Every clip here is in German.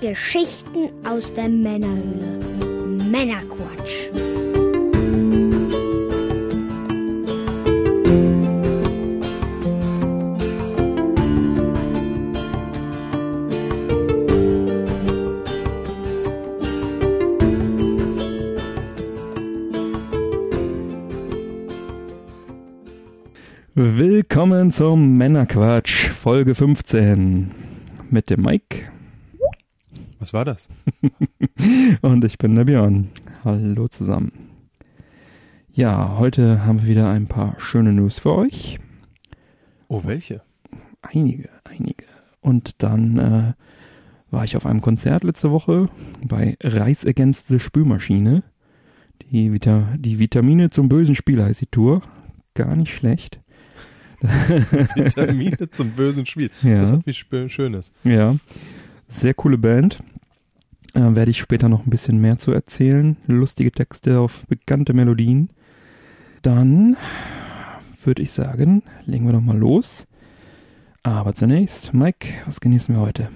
Geschichten aus der Männerhöhle. Männerquatsch. Willkommen zum Männerquatsch, Folge 15. Mit dem Mike. Was war das? Und ich bin der Björn. Hallo zusammen. Ja, heute haben wir wieder ein paar schöne News für euch. Oh, welche? Einige, einige. Und dann äh, war ich auf einem Konzert letzte Woche bei Reis Against the Spülmaschine. Die, Vita die Vitamine zum bösen Spiel heißt die Tour. Gar nicht schlecht. Vitamine zum bösen Spiel. Ja. Das hat wie Schönes. Ja, sehr coole Band. Äh, werde ich später noch ein bisschen mehr zu erzählen. Lustige Texte auf bekannte Melodien. Dann würde ich sagen, legen wir doch mal los. Aber zunächst, Mike, was genießen wir heute?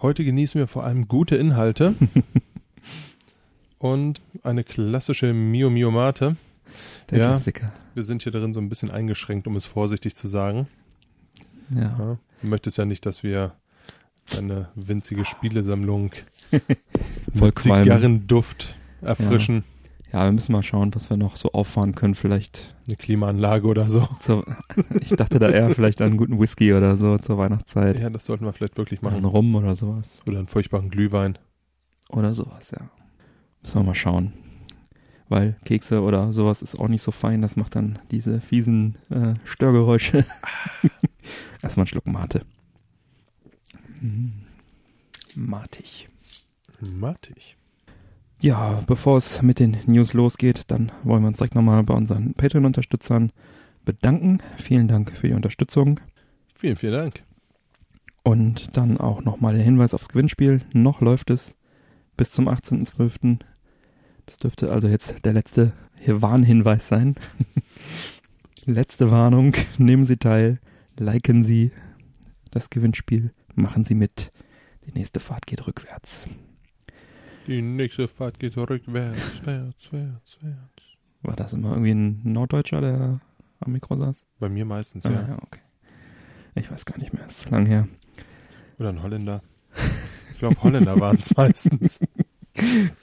Heute genießen wir vor allem gute Inhalte und eine klassische Mio Mio Mate. Der Ja. Klassiker. Wir sind hier drin so ein bisschen eingeschränkt, um es vorsichtig zu sagen. Ja. Ja. Du möchtest ja nicht, dass wir eine winzige Spielesammlung Voll. Zigarrenduft erfrischen. ja, wir müssen mal schauen, was wir noch so auffahren können. Vielleicht Eine Klimaanlage oder so. so, ich dachte da eher vielleicht an einen guten Whisky oder so zur Weihnachtszeit. Ja, das sollten wir vielleicht wirklich Oder einen machen. Rum oder sowas. Oder einen furchtbaren Glühwein. Oder sowas, ja. Müssen wir mal schauen. Weil Kekse oder sowas ist auch nicht so fein, das macht dann diese fiesen äh, Störgeräusche. Erstmal einen Schluck Mate. Mm. Matig. Matig. Ja, bevor es mit den News losgeht, dann wollen wir uns direkt nochmal bei unseren Patreon-Unterstützern bedanken. Vielen Dank für die Unterstützung. Vielen, vielen Dank. Und dann auch nochmal der Hinweis aufs Gewinnspiel. Noch läuft es bis zum 18.12. Das dürfte also jetzt der letzte Warnhinweis sein. letzte Warnung. Nehmen Sie teil. Liken Sie das Gewinnspiel. Machen Sie mit. Die nächste Fahrt geht rückwärts. Die nächste Fahrt geht rückwärts, wärts, wärts, wärts. War das immer irgendwie ein Norddeutscher, der am Mikro saß? Bei mir meistens, Ah, ja. ja, okay. Ich weiß gar nicht mehr. Ist lang her. Oder ein Holländer. Ich glaube, Holländer waren es meistens.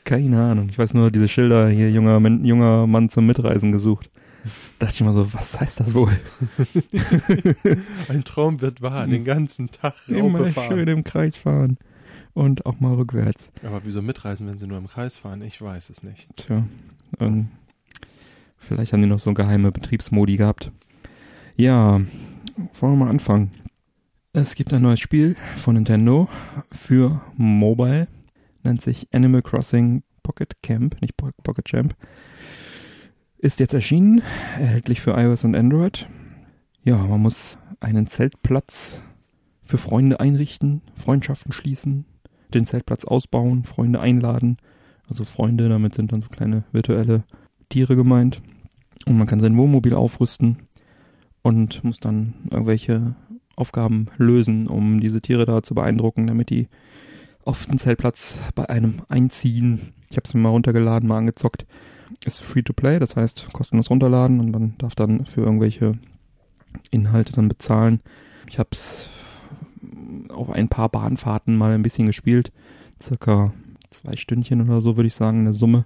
Keine Ahnung. Ich weiß nur, diese Schilder hier, junger, junger Mann zum Mitreisen gesucht. Dachte ich mal so, was heißt das wohl? Ein Traum wird wahr, den ganzen Tag Immer fahren. schön im Kreis fahren. Und auch mal rückwärts. Aber wieso mitreisen, wenn sie nur im Kreis fahren? Ich weiß es nicht. Tja. Ähm, vielleicht haben die noch so geheime Betriebsmodi gehabt. Ja, wollen wir mal anfangen. Es gibt ein neues Spiel von Nintendo für Mobile. Nennt sich Animal Crossing Pocket Camp, nicht Po- Pocket Champ. Ist jetzt erschienen, erhältlich für iOS und Android. Ja, man muss einen Zeltplatz für Freunde einrichten, Freundschaften schließen, den Zeltplatz ausbauen, Freunde einladen. Also Freunde, damit sind dann so kleine virtuelle Tiere gemeint. Und man kann sein Wohnmobil aufrüsten und muss dann irgendwelche Aufgaben lösen, um diese Tiere da zu beeindrucken, damit die auf den Zeltplatz bei einem einziehen. Ich habe es mir mal runtergeladen, mal angezockt. Ist free to play, das heißt kostenlos runterladen und man darf dann für irgendwelche Inhalte dann bezahlen. Ich habe es auf ein paar Bahnfahrten mal ein bisschen gespielt. Circa zwei Stündchen oder so, würde ich sagen, in der Summe.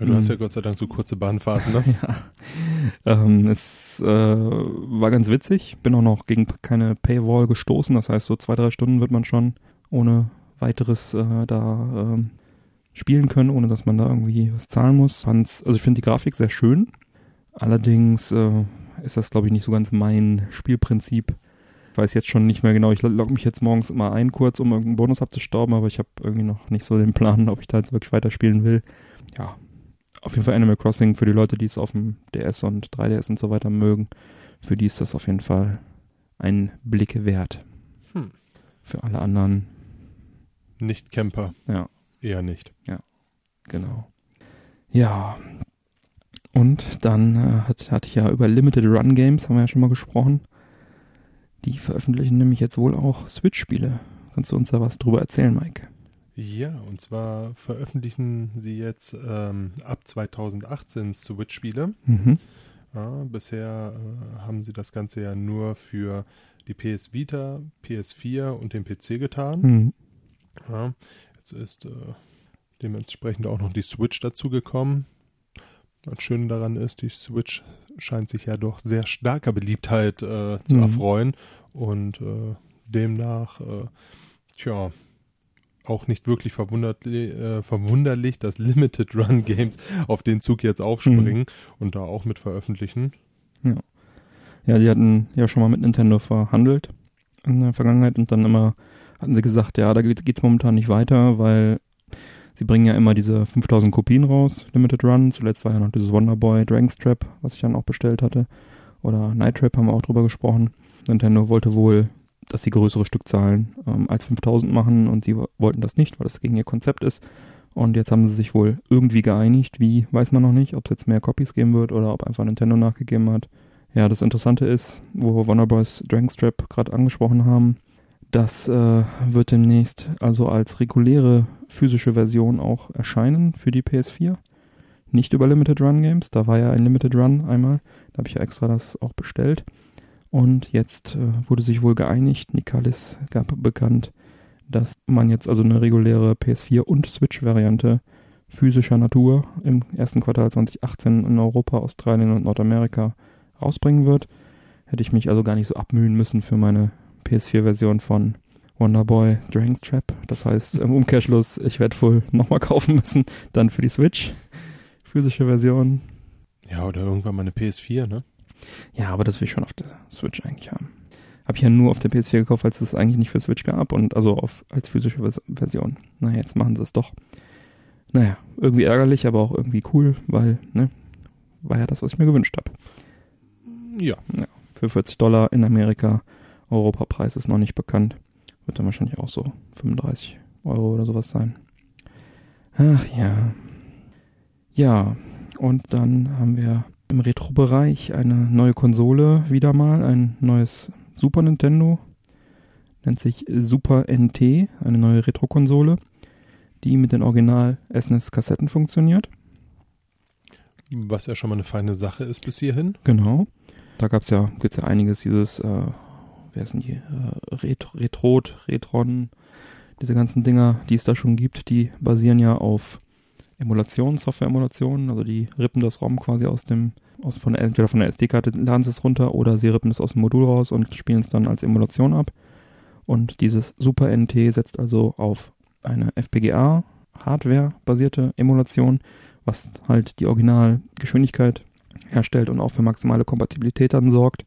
Ja, du hast Mhm. ja Gott sei Dank so kurze Bahnfahrten, ne? Ja. Ähm, es äh, war ganz witzig. Bin auch noch gegen keine Paywall gestoßen. Das heißt, so zwei, drei Stunden wird man schon ohne weiteres äh, da ähm, spielen können, ohne dass man da irgendwie was zahlen muss. Fand's, also ich finde die Grafik sehr schön. Allerdings äh, ist das, glaube ich, nicht so ganz mein Spielprinzip. Ich weiß jetzt schon nicht mehr genau. Ich logge mich jetzt morgens immer ein kurz, um irgendeinen Bonus abzustauben, aber ich habe irgendwie noch nicht so den Plan, ob ich da jetzt wirklich weiterspielen will. Ja, auf jeden Fall Animal Crossing für die Leute, die es auf dem DS und 3DS und so weiter mögen. Für die ist das auf jeden Fall ein Blick wert. Hm. Für alle anderen, Nicht Camper. Ja. Eher nicht. genau. Ja. Und dann äh, hat, hatte ich ja über Limited Run Games, haben wir ja schon mal gesprochen. Die veröffentlichen nämlich jetzt wohl auch Switch-Spiele. Kannst du uns da was drüber erzählen, Mike? Ja, und zwar veröffentlichen sie jetzt ähm, ab 2018 Switch-Spiele. Mhm. Ja, bisher äh, haben sie das Ganze ja nur für die PS Vita, PS4 und den PC getan. Mhm. Ja, jetzt ist äh, dementsprechend auch noch die Switch dazugekommen. Das Schöne daran ist, die Switch scheint sich ja doch sehr starker Beliebtheit äh, zu Mhm. erfreuen und äh, demnach, äh, tja, auch nicht wirklich verwunderlich, äh, verwunderlich, dass Limited Run Games auf den Zug jetzt aufspringen Mhm. und da auch mit veröffentlichen. Ja, die hatten ja schon mal mit Nintendo verhandelt in der Vergangenheit und dann immer hatten sie gesagt, ja, da geht geht's momentan nicht weiter, weil sie bringen ja immer diese 5000 Kopien raus, Limited Run. Zuletzt war ja noch dieses Wonderboy Dragon's Trap, was ich dann auch bestellt hatte. Oder Night Trap haben wir auch drüber gesprochen. Nintendo wollte wohl, dass sie größere Stückzahlen ähm, als 5000 machen und sie wo- wollten das nicht, weil das gegen ihr Konzept ist. Und jetzt haben sie sich wohl irgendwie geeinigt. Wie, weiß man noch nicht, ob es jetzt mehr Copies geben wird oder ob einfach Nintendo nachgegeben hat. Ja, das Interessante ist, wo wir Wonderboys Dragon's Trap gerade angesprochen haben, das äh, wird demnächst also als reguläre physische Version auch erscheinen für die PS4. Nicht über Limited Run Games, da war ja ein Limited Run einmal, da habe ich ja extra das auch bestellt. Und jetzt äh, wurde sich wohl geeinigt, Nikalis gab bekannt, dass man jetzt also eine reguläre PS4 und Switch-Variante physischer Natur im ersten Quartal 2018 in Europa, Australien und Nordamerika rausbringen wird. Hätte ich mich also gar nicht so abmühen müssen für meine PS4-Version von Wonderboy Dragon's Trap. Das heißt, im Umkehrschluss, ich werde wohl nochmal kaufen müssen, dann für die Switch. Physische Version. Ja, oder irgendwann mal eine PS4, ne? Ja, aber das will ich schon auf der Switch eigentlich haben. Habe ich ja nur auf der PS4 gekauft, weil es das eigentlich nicht für Switch gab und also auf, als physische Vers Version. Naja, jetzt machen sie es doch. Naja, irgendwie ärgerlich, aber auch irgendwie cool, weil, ne, war ja das, was ich mir gewünscht habe. Ja. Für 40 Dollar in Amerika. Europapreis ist noch nicht bekannt. Wird dann wahrscheinlich auch so 35 Euro oder sowas sein. Ach ja. Ja, und dann haben wir im Retro-Bereich eine neue Konsole wieder mal, ein neues Super Nintendo. Nennt sich Super NT, eine neue Retro-Konsole, die mit den Original SNES-Kassetten funktioniert. Was ja schon mal eine feine Sache ist bis hierhin. Genau. Da gab's ja, gibt's ja einiges, dieses, äh, wer ist die, äh, Ret Retrot, Retron, diese ganzen Dinger, die es da schon gibt, die basieren ja auf Emulationen, Software-Emulationen, also die rippen das ROM quasi aus dem, aus von der, entweder von der SD-Karte laden sie es runter oder sie rippen es aus dem Modul raus und spielen es dann als Emulation ab. Und dieses Super NT setzt also auf eine FPGA-Hardware-basierte Emulation, was halt die Originalgeschwindigkeit herstellt und auch für maximale Kompatibilität dann sorgt.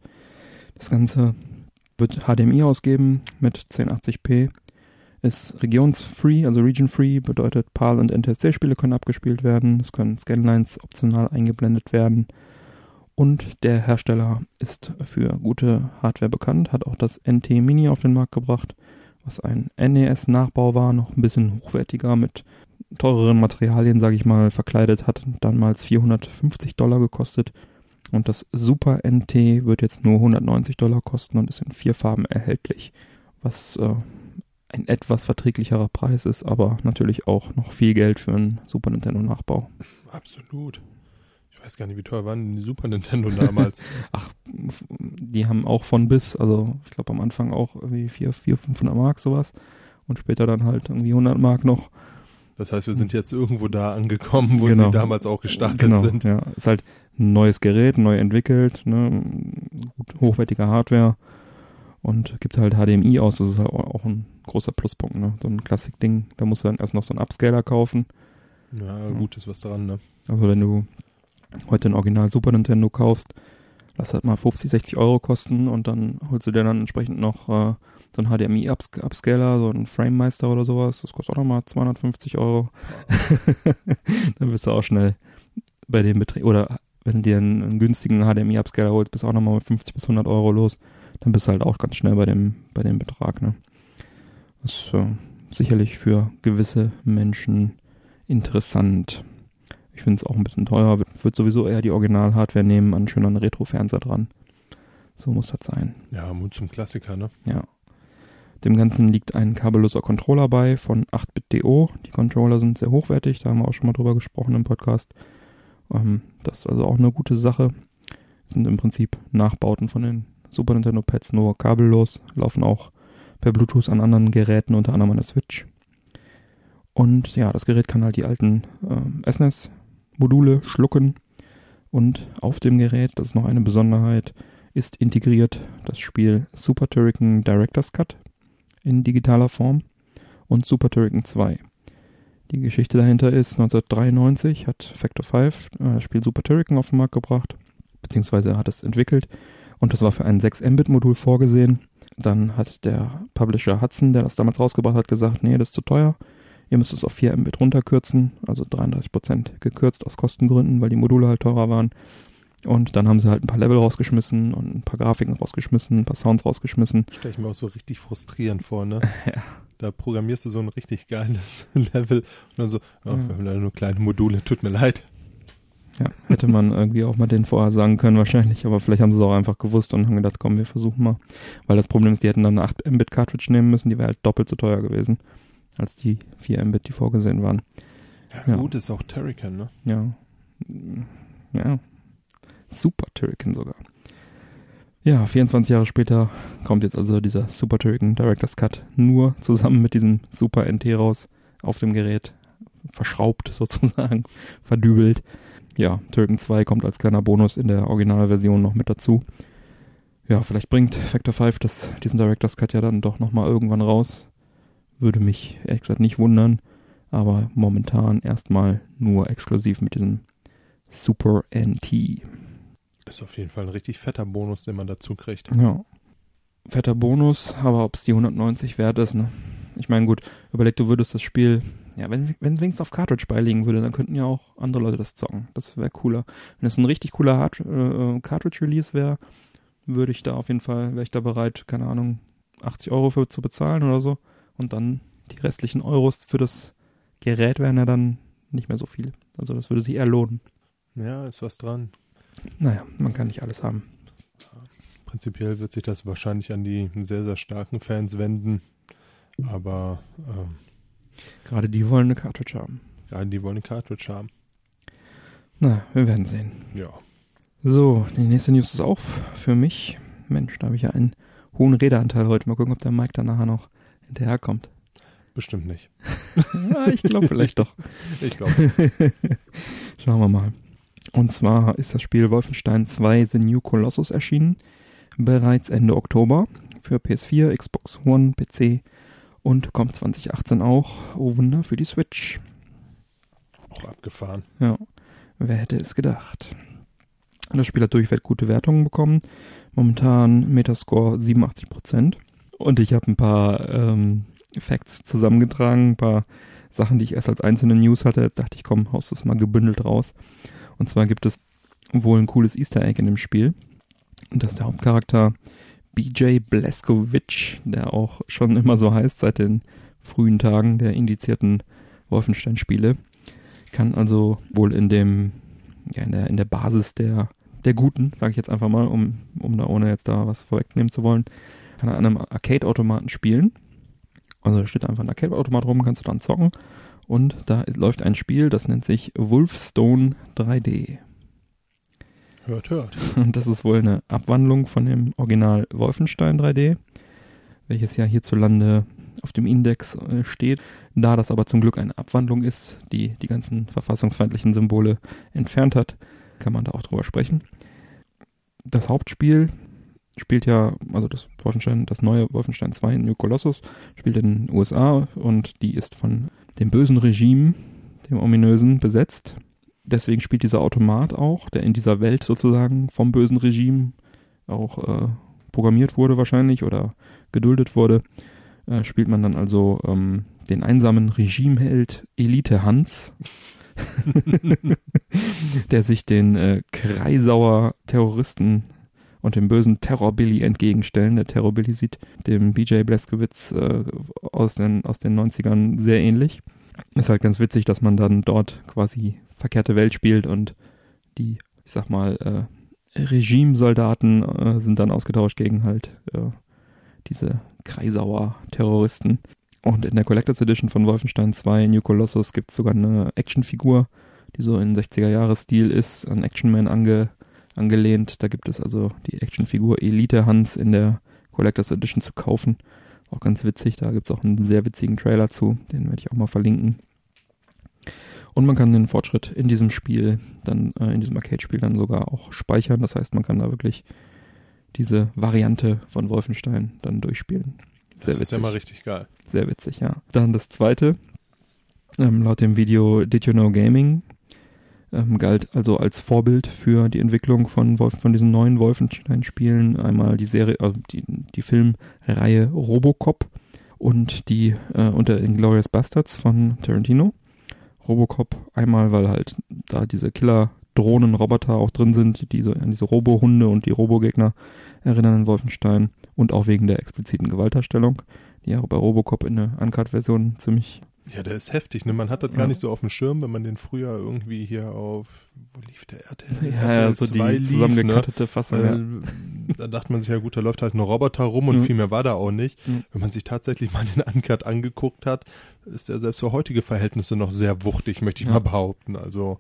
Das Ganze wird HDMI ausgeben mit 1080p, ist regionsfree, also region-free, bedeutet PAL und NTSC-Spiele können abgespielt werden, es können Scanlines optional eingeblendet werden. Und der Hersteller ist für gute Hardware bekannt, hat auch das NT Mini auf den Markt gebracht, was ein NES-Nachbau war, noch ein bisschen hochwertiger mit teureren Materialien, sage ich mal, verkleidet, hat damals 450 Dollar gekostet. Und das Super NT wird jetzt nur 190 Dollar kosten und ist in vier Farben erhältlich. Was äh, ein etwas verträglicherer Preis ist, aber natürlich auch noch viel Geld für einen Super Nintendo Nachbau. Absolut. Ich weiß gar nicht, wie teuer waren die Super Nintendo damals? Ach, die haben auch von bis, also ich glaube am Anfang auch irgendwie 400, 400, 500 Mark sowas und später dann halt irgendwie 100 Mark noch. Das heißt, wir sind jetzt irgendwo da angekommen, wo Genau. sie damals auch gestartet genau, sind. Ja, ist halt ein neues Gerät, neu entwickelt, ne, hochwertige Hardware und gibt halt HDMI aus. Das ist halt auch ein großer Pluspunkt, ne? So ein Klassik-Ding. Da musst du dann erst noch so einen Upscaler kaufen. Ja, gut, ist was dran, ne? Also wenn du heute ein Original Super Nintendo kaufst, lass halt mal 50, 60 Euro kosten und dann holst du dir dann entsprechend noch äh, so ein HDMI-Upscaler, so ein Framemeister oder sowas. Das kostet auch nochmal 250 Euro. dann bist du auch schnell bei dem Betrieb, oder wenn du dir einen, einen günstigen HDMI-Upscaler holst, bist du auch nochmal mit 50 bis 100 Euro los. Dann bist du halt auch ganz schnell bei dem, bei dem Betrag, ne. Das ist äh, sicherlich für gewisse Menschen interessant. Ich finde es auch ein bisschen teuer. Würde würd sowieso eher die Original-Hardware nehmen, an schönen Retro-Fernseher dran. So muss das sein. Ja, Mut zum Klassiker, ne? Ja. Dem Ganzen liegt ein kabelloser Controller bei von 8-Bit.do. Die Controller sind sehr hochwertig, da haben wir auch schon mal drüber gesprochen im Podcast. Ähm, das ist also auch eine gute Sache. Sind im Prinzip Nachbauten von den Super Nintendo Pads, nur kabellos, laufen auch per Bluetooth an anderen Geräten, unter anderem an der Switch. Und ja, das Gerät kann halt die alten äh, SNES-Module schlucken. Und auf dem Gerät, das ist noch eine Besonderheit, ist integriert das Spiel Super Turrican Director's Cut in digitaler Form und Super Turrican 2. Die Geschichte dahinter ist, 1993 hat Factor 5 äh, das Spiel Super Turrican auf den Markt gebracht, beziehungsweise hat es entwickelt und das war für ein 6 Mbit-Modul vorgesehen. Dann hat der Publisher Hudson, der das damals rausgebracht hat, gesagt, nee, das ist zu teuer. Ihr müsst es auf 4 Mbit runterkürzen, also 33% gekürzt aus Kostengründen, weil die Module halt teurer waren. Und dann haben sie halt ein paar Level rausgeschmissen und ein paar Grafiken rausgeschmissen, ein paar Sounds rausgeschmissen. Stell ich mir auch so richtig frustrierend vor, ne? Ja. Da programmierst du so ein richtig geiles Level und dann so, oh, Ja. wir haben leider nur kleine Module, tut mir leid. Ja, hätte man irgendwie auch mal den vorher sagen können wahrscheinlich, aber vielleicht haben sie es auch einfach gewusst und haben gedacht, komm, wir versuchen mal. Weil das Problem ist, die hätten dann eine 8 Mbit Cartridge nehmen müssen, die wäre halt doppelt so teuer gewesen als die 4 Mbit, die vorgesehen waren. Ja, Ja. gut, ist auch Turrican, ne? Ja. Ja. Super Turrican sogar. Ja, 24 Jahre später kommt jetzt also dieser Super Turrican Director's Cut nur zusammen mit diesem Super NT raus auf dem Gerät. Verschraubt sozusagen, verdübelt. Ja, Turrican 2 kommt als kleiner Bonus in der Originalversion noch mit dazu. Ja, vielleicht bringt Factor 5 das, diesen Director's Cut ja dann doch nochmal irgendwann raus. Würde mich ehrlich gesagt nicht wundern. Aber momentan erstmal nur exklusiv mit diesem Super NT. Ist auf jeden Fall ein richtig fetter Bonus, den man dazu kriegt. Ja. Fetter Bonus, aber ob es die 190 wert ist, ne? Ich meine, gut, überleg, du würdest das Spiel, ja, wenn, wenn wenigstens auf Cartridge beiliegen würde, dann könnten ja auch andere Leute das zocken. Das wäre cooler. Wenn es ein richtig cooler Hard äh, Cartridge-Release wäre, würde ich da auf jeden Fall, wäre ich da bereit, keine Ahnung, 80 Euro für zu bezahlen oder so. Und dann die restlichen Euros für das Gerät wären ja dann nicht mehr so viel. Also das würde sich eher lohnen. Ja, ist was dran. Naja, man kann nicht alles haben. Prinzipiell wird sich das wahrscheinlich an die sehr, sehr starken Fans wenden. Aber ähm, Gerade die wollen eine Cartridge haben. ja, die wollen eine Cartridge haben. Na, wir werden sehen. Ja. So, die nächste News ist auch für mich. Mensch, da habe ich ja einen hohen Redeanteil heute. Mal gucken, ob der Mike dann nachher noch hinterherkommt. Bestimmt nicht. ja, ich glaube vielleicht doch. Ich glaube. Schauen wir mal. Und zwar ist das Spiel Wolfenstein 2 The New Colossus erschienen. Bereits Ende Oktober für PS4, Xbox One, PC und kommt 2018 auch, oh Wunder, für die Switch. Auch abgefahren. Ja, wer hätte es gedacht? Das Spiel hat durchweg gute Wertungen bekommen. Momentan Metascore 87%. Und ich habe ein paar ähm, Facts zusammengetragen, ein paar Sachen, die ich erst als einzelne News hatte. Jetzt dachte ich, komm, haust das mal gebündelt raus. Und zwar gibt es wohl ein cooles Easter Egg in dem Spiel. Und das ist der Hauptcharakter BJ Blazkowicz, der auch schon immer so heißt seit den frühen Tagen der indizierten Wolfenstein-Spiele. Kann also wohl in dem, ja, in der, in der Basis der, der Guten, sage ich jetzt einfach mal, um, um da ohne jetzt da was vorwegnehmen zu wollen, kann er an einem Arcade-Automaten spielen. Also da steht einfach ein Arcade-Automat rum, kannst du dann zocken. Und da läuft ein Spiel, das nennt sich Wolfstone 3D. Hört, hört. Und das ist wohl eine Abwandlung von dem Original Wolfenstein 3D, welches ja hierzulande auf dem Index äh, steht. Da das aber zum Glück eine Abwandlung ist, die die ganzen verfassungsfeindlichen Symbole entfernt hat, kann man da auch drüber sprechen. Das Hauptspiel spielt ja, also das Wolfenstein, das neue Wolfenstein 2 New Colossus, spielt in den USA und die ist von dem bösen Regime, dem ominösen, besetzt. Deswegen spielt dieser Automat auch, der in dieser Welt sozusagen vom bösen Regime auch äh, programmiert wurde wahrscheinlich oder geduldet wurde, äh, spielt man dann also ähm, den einsamen Regimeheld Elite Hans, der sich den äh, Kreisauer Terroristen und dem bösen Terror Billy entgegenstellen. Der Terror Billy sieht dem BJ Blazkowicz äh, aus, den, aus den 90ern sehr ähnlich. Ist halt ganz witzig, dass man dann dort quasi verkehrte Welt spielt und die, ich sag mal, äh, Regimesoldaten äh, sind dann ausgetauscht gegen halt äh, diese Kreisauer Terroristen. Und in der Collectors Edition von Wolfenstein 2 New Colossus gibt es sogar eine Actionfigur, die so in 60er-Jahres-Stil ist, an Action Man ange, angelehnt. Da gibt es also die Actionfigur Elite Hans in der Collectors Edition zu kaufen. Auch ganz witzig, da gibt es auch einen sehr witzigen Trailer zu, den werde ich auch mal verlinken. Und man kann den Fortschritt in diesem Spiel, dann äh, in diesem Arcade-Spiel dann sogar auch speichern. Das heißt, man kann da wirklich diese Variante von Wolfenstein dann durchspielen. Sehr das witzig. ist ja mal richtig geil. Sehr witzig, ja. Dann das zweite. Ähm, laut dem Video Did You Know Gaming ähm, galt also als Vorbild für die Entwicklung von, Wolf, von diesen neuen Wolfenstein-Spielen. Einmal die Serie, also die, die Filmreihe Robocop und die äh, unter Inglourious Bastards von Tarantino. Robocop einmal, weil halt da diese Killer-Drohnen-Roboter auch drin sind, die so an diese Robo-Hunde und die Robo-Gegner erinnern an Wolfenstein und auch wegen der expliziten Gewaltdarstellung, die ja bei Robocop in der Uncut-Version ziemlich ja, der ist heftig, ne? Man hat das ja. gar nicht so auf dem Schirm, wenn man den früher irgendwie hier auf, wo lief der RTL? Ja, RTL so die lief, zusammengekattete ne? Fassung. Ja. Da dachte man sich, ja gut, da läuft halt ein Roboter rum und mhm. viel mehr war da auch nicht. Mhm. Wenn man sich tatsächlich mal den Uncut angeguckt hat, ist er selbst für heutige Verhältnisse noch sehr wuchtig, möchte ich mal behaupten. Also.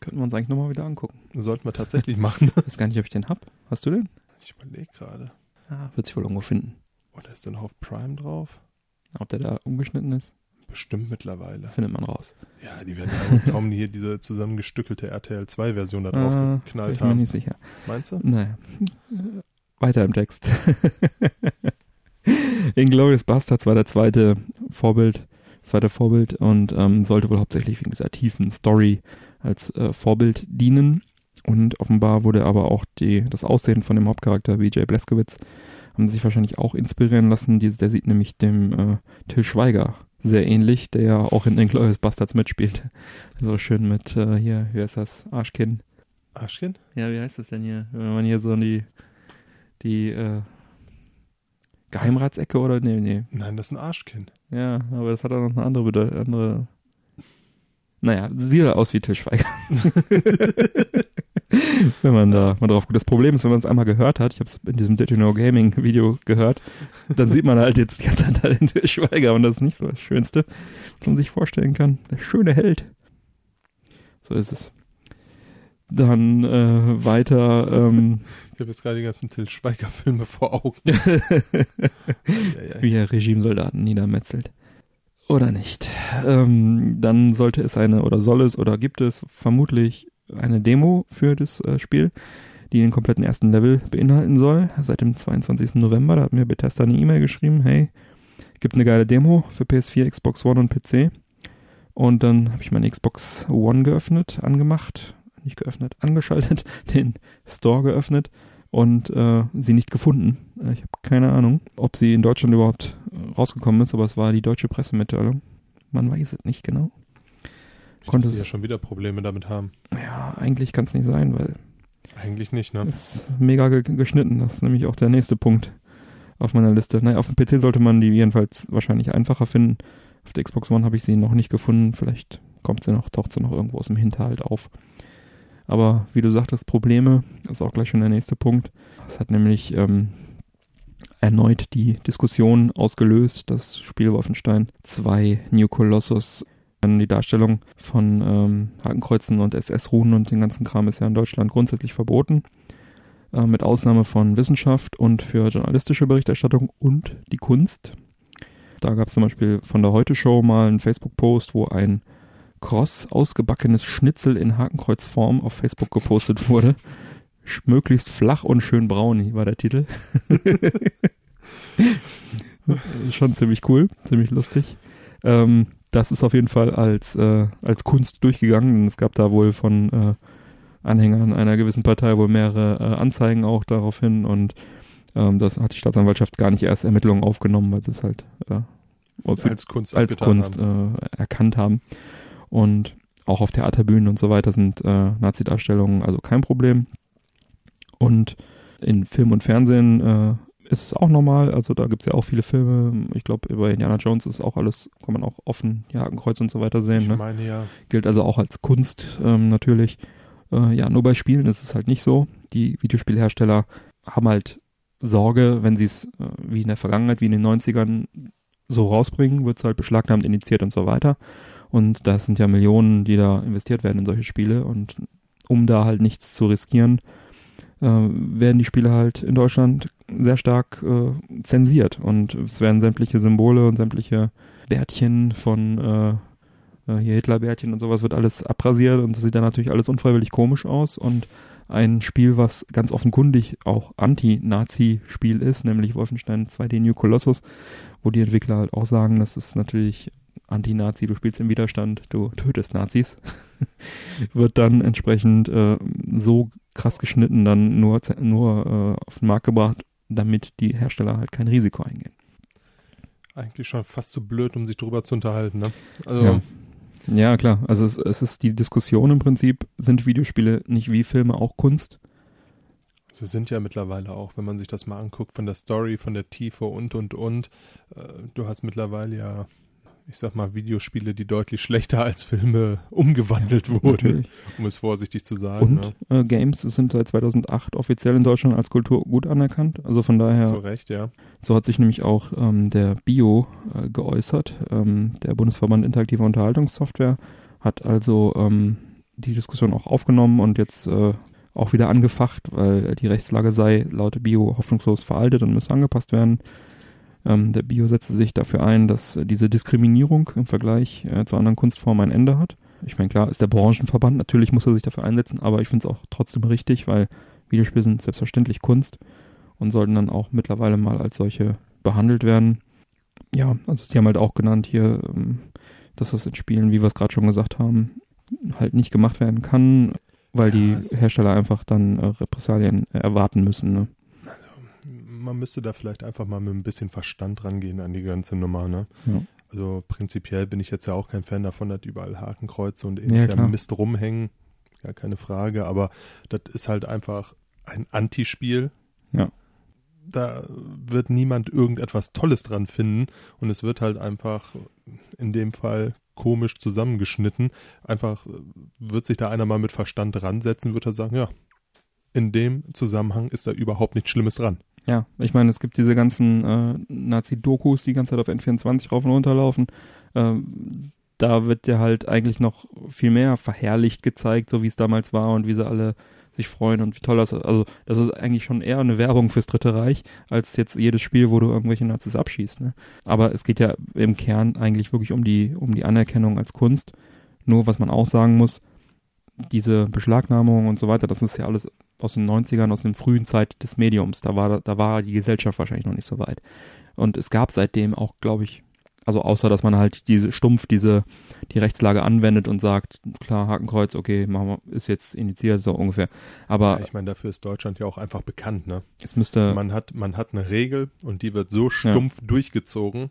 Könnten wir uns eigentlich nochmal wieder angucken. Sollten wir tatsächlich machen. Ich weiß gar nicht, ob ich den hab. Hast du den? Ich überlege gerade. Ah, wird sich wohl irgendwo finden. Oder ist der noch auf Prime drauf? Ob der da umgeschnitten ist? Bestimmt mittlerweile. Findet man raus. Ja, die werden ja kaum hier diese zusammengestückelte RTL 2 Version da drauf ah, geknallt haben. Ich bin mir nicht sicher. Meinst du? Naja. Weiter im Text. Inglourious Bastards war der zweite Vorbild, zweite Vorbild und ähm, sollte wohl hauptsächlich wegen dieser tiefen Story als äh, Vorbild dienen. Und offenbar wurde aber auch die, das Aussehen von dem Hauptcharakter Vijay Bleskowitz haben sich wahrscheinlich auch inspirieren lassen. Die, der sieht nämlich dem äh, Till Schweiger sehr ähnlich, der ja auch in den Glorious Bastards mitspielt. So schön mit, äh, hier, wie heißt das? Arschkin. Arschkin? Ja, wie heißt das denn hier? Wenn man hier so die, die, äh, Geheimratsecke oder? Nee, nee. Nein, das ist ein Arschkin. Ja, aber das hat auch noch eine andere, Bedeutung, andere naja, sieht halt aus wie Tischweiger. wenn man da mal drauf guckt. Das Problem ist, wenn man es einmal gehört hat, ich habe es in diesem Did You Know Gaming Video gehört, dann sieht man halt jetzt die ganze Zeit den Tischweiger und das ist nicht so das Schönste, was man sich vorstellen kann. Der schöne Held. So ist es. Dann äh, weiter. Ähm, ich habe jetzt gerade die ganzen Till Schweiger-Filme vor Augen. Wie er Regimesoldaten niedermetzelt. Oder nicht. Ähm, dann sollte es eine, oder soll es, oder gibt es vermutlich eine Demo für das äh, Spiel, die den kompletten ersten Level beinhalten soll. Seit dem 22. November, da hat mir Bethesda eine E-Mail geschrieben, hey, gibt eine geile Demo für PS4, Xbox One und PC. Und dann habe ich meine Xbox One geöffnet, angemacht, nicht geöffnet, angeschaltet, den Store geöffnet und äh, sie nicht gefunden. Äh, ich habe keine Ahnung, ob sie in Deutschland überhaupt äh, rausgekommen ist, aber es war die deutsche Pressemitteilung. Man weiß es nicht genau. Konnte sie ja schon wieder Probleme damit haben. Ja, eigentlich kann es nicht sein, weil. Eigentlich nicht, ne? Ist mega ge geschnitten. Das ist nämlich auch der nächste Punkt auf meiner Liste. Naja, auf dem PC sollte man die jedenfalls wahrscheinlich einfacher finden. Auf der Xbox One habe ich sie noch nicht gefunden. Vielleicht kommt sie noch, taucht sie noch irgendwo aus dem Hinterhalt auf. Aber wie du sagtest, Probleme ist auch gleich schon der nächste Punkt. Es hat nämlich ähm, erneut die Diskussion ausgelöst, dass Spiel Wolfenstein 2 New Colossus die Darstellung von ähm, Hakenkreuzen und SS-Runen und den ganzen Kram ist ja in Deutschland grundsätzlich verboten. Äh, mit Ausnahme von Wissenschaft und für journalistische Berichterstattung und die Kunst. Da gab es zum Beispiel von der Heute-Show mal einen Facebook-Post, wo ein kross ausgebackenes Schnitzel in Hakenkreuzform auf Facebook gepostet wurde. Möglichst flach und schön braun war der Titel. Schon ziemlich cool, ziemlich lustig. Ähm, das ist auf jeden Fall als, äh, als Kunst durchgegangen. Es gab da wohl von äh, Anhängern einer gewissen Partei wohl mehrere äh, Anzeigen auch daraufhin und ähm, das hat die Staatsanwaltschaft gar nicht erst Ermittlungen aufgenommen, weil sie es halt äh, als Kunst, als Kunst haben. Äh, erkannt haben. Und auch auf Theaterbühnen und so weiter sind äh, Nazi-Darstellungen also kein Problem. Und in Film und Fernsehen äh, ist es auch normal. Also da gibt es ja auch viele Filme. Ich glaube, über Indiana Jones ist auch alles, kann man auch offen die Hakenkreuz und so weiter sehen. Ich ne? meine, ja. Gilt also auch als Kunst ähm, natürlich. Äh, ja, nur bei Spielen ist es halt nicht so. Die Videospielhersteller haben halt Sorge, wenn sie es äh, wie in der Vergangenheit, wie in den 90ern so rausbringen, wird es halt beschlagnahmt, initiiert und so weiter. Und das sind ja Millionen, die da investiert werden in solche Spiele. Und um da halt nichts zu riskieren, äh, werden die Spiele halt in Deutschland sehr stark äh, zensiert. Und es werden sämtliche Symbole und sämtliche Bärtchen von äh, äh hier Hitlerbärtchen und sowas wird alles abrasiert und das sieht dann natürlich alles unfreiwillig komisch aus. Und ein Spiel, was ganz offenkundig auch Anti-Nazi-Spiel ist, nämlich Wolfenstein 2D New Colossus, wo die Entwickler halt auch sagen, das ist natürlich Anti-Nazi, du spielst im Widerstand, du tötest Nazis, wird dann entsprechend äh, so krass geschnitten, dann nur, nur äh, auf den Markt gebracht, damit die Hersteller halt kein Risiko eingehen. Eigentlich schon fast zu so blöd, um sich darüber zu unterhalten, ne? Also ja. Ja, klar. Also es, es ist die Diskussion im Prinzip, sind Videospiele nicht wie Filme auch Kunst? Sie sind ja mittlerweile auch, wenn man sich das mal anguckt, von der Story, von der Tiefe und, und, und. Äh, du hast mittlerweile ja ich sag mal, Videospiele, die deutlich schlechter als Filme umgewandelt wurden, Natürlich. um es vorsichtig zu sagen. Und ne? äh, Games sind seit 2008 offiziell in Deutschland als Kultur gut anerkannt. Also von daher. Zu Recht, ja. So hat sich nämlich auch ähm, der Bio äh, geäußert. Ähm, der Bundesverband Interaktive Unterhaltungssoftware hat also ähm, die Diskussion auch aufgenommen und jetzt äh, auch wieder angefacht, weil die Rechtslage sei laut Bio hoffnungslos veraltet und müsse angepasst werden. Ähm, der Bio setzte sich dafür ein, dass äh, diese Diskriminierung im Vergleich äh, zu anderen Kunstformen ein Ende hat. Ich meine, klar ist der Branchenverband, natürlich muss er sich dafür einsetzen, aber ich finde es auch trotzdem richtig, weil Videospiele sind selbstverständlich Kunst und sollten dann auch mittlerweile mal als solche behandelt werden. Ja, also sie haben halt auch genannt hier, ähm, dass das in Spielen, wie wir es gerade schon gesagt haben, halt nicht gemacht werden kann, weil ja, die Hersteller einfach dann äh, Repressalien erwarten müssen. Ne? Man müsste da vielleicht einfach mal mit ein bisschen Verstand rangehen an die ganze Nummer, ne? Ja. Also prinzipiell bin ich jetzt ja auch kein Fan davon, dass überall Hakenkreuze und ähnlicher ja, Mist rumhängen. Ja, keine Frage, aber das ist halt einfach ein Antispiel. Ja. Da wird niemand irgendetwas Tolles dran finden und es wird halt einfach in dem Fall komisch zusammengeschnitten. Einfach wird sich da einer mal mit Verstand ransetzen, wird er sagen, ja, in dem Zusammenhang ist da überhaupt nichts Schlimmes dran. Ja, ich meine, es gibt diese ganzen äh, Nazi-Dokus, die ganze Zeit auf N24 rauf und runter laufen. Ähm, da wird ja halt eigentlich noch viel mehr verherrlicht gezeigt, so wie es damals war und wie sie alle sich freuen und wie toll das ist. Also das ist eigentlich schon eher eine Werbung fürs Dritte Reich, als jetzt jedes Spiel, wo du irgendwelche Nazis abschießt. Ne? Aber es geht ja im Kern eigentlich wirklich um die, um die Anerkennung als Kunst. Nur was man auch sagen muss, diese Beschlagnahmung und so weiter, das ist ja alles aus den 90ern, aus der frühen Zeit des Mediums. Da war, da war die Gesellschaft wahrscheinlich noch nicht so weit. Und es gab seitdem auch, glaube ich, also außer, dass man halt diese stumpf diese, die Rechtslage anwendet und sagt, klar, Hakenkreuz, okay, machen wir, ist jetzt initiiert, so ungefähr. Aber. Ja, ich meine, dafür ist Deutschland ja auch einfach bekannt, ne? Es müsste. Man hat, man hat eine Regel und die wird so stumpf ja. durchgezogen,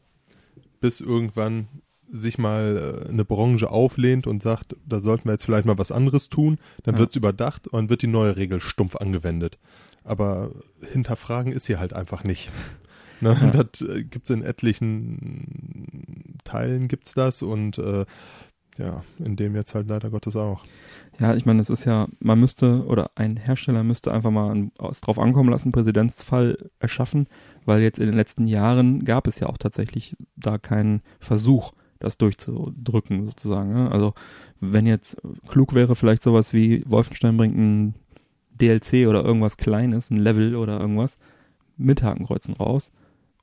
bis irgendwann sich mal äh, eine Branche auflehnt und sagt, da sollten wir jetzt vielleicht mal was anderes tun, dann ja. wird es überdacht und wird die neue Regel stumpf angewendet. Aber hinterfragen ist sie halt einfach nicht. Ne? Ja. Das äh, gibt es in etlichen Teilen gibt's das und äh, ja, in dem jetzt halt leider Gottes auch. Ja, ich meine, es ist ja, man müsste oder ein Hersteller müsste einfach mal es drauf ankommen lassen, Präzedenzfall erschaffen, weil jetzt in den letzten Jahren gab es ja auch tatsächlich da keinen Versuch, das durchzudrücken sozusagen. Ne? Also wenn jetzt klug wäre, vielleicht sowas wie Wolfenstein bringt ein DLC oder irgendwas Kleines, ein Level oder irgendwas mit Hakenkreuzen raus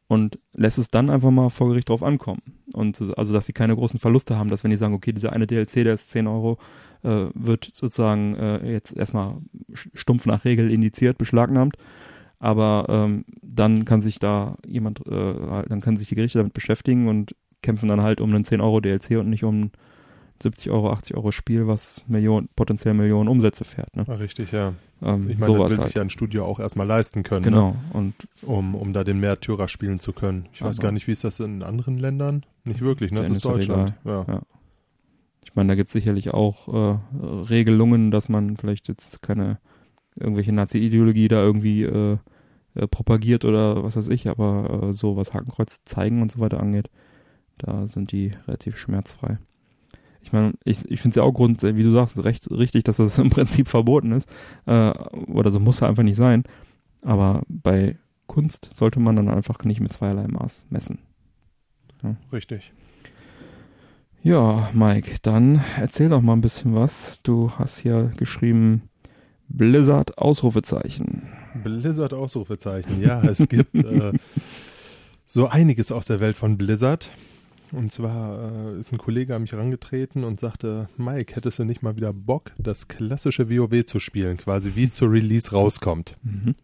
und lässt es dann einfach mal vor Gericht drauf ankommen. Und also, dass sie keine großen Verluste haben, dass wenn die sagen, okay, dieser eine DLC, der ist 10 Euro, äh, wird sozusagen äh, jetzt erstmal stumpf nach Regel indiziert, beschlagnahmt. Aber ähm, dann kann sich da jemand, äh, dann kann sich die Gerichte damit beschäftigen und kämpfen dann halt um einen 10 Euro DLC und nicht um 70 Euro, 80 Euro Spiel, was Millionen, potenziell Millionen Umsätze fährt. Ne? richtig, ja. Ähm, ich meine, das will halt. sich ja ein Studio auch erstmal leisten können. Ne? Genau. Ne? Und um, um da den Märtyrer spielen zu können. Ich weiß gar nicht, wie ist das in anderen Ländern? Nicht wirklich, ne? Das ist Deutschland. Ja. ja. Ich meine, da gibt es sicherlich auch äh, Regelungen, dass man vielleicht jetzt keine irgendwelche Nazi-Ideologie da irgendwie äh, äh, propagiert oder was weiß ich, aber äh, so was Hakenkreuz zeigen und so weiter angeht, da sind die relativ schmerzfrei. Ich meine, ich, ich finde es ja auch Grund, wie du sagst, recht richtig, dass das im Prinzip verboten ist. Äh, oder so muss er einfach nicht sein. Aber bei Kunst sollte man dann einfach nicht mit zweierlei Maß messen. Ja. Richtig. Ja, Mike, dann erzähl doch mal ein bisschen was. Du hast hier geschrieben Blizzard Ausrufezeichen. Blizzard Ausrufezeichen, ja, es gibt äh, so einiges aus der Welt von Blizzard. Und zwar äh, ist ein Kollege an mich herangetreten und sagte, Mike, hättest du nicht mal wieder Bock, das klassische WoW zu spielen, quasi wie es zur Release rauskommt. Mhm.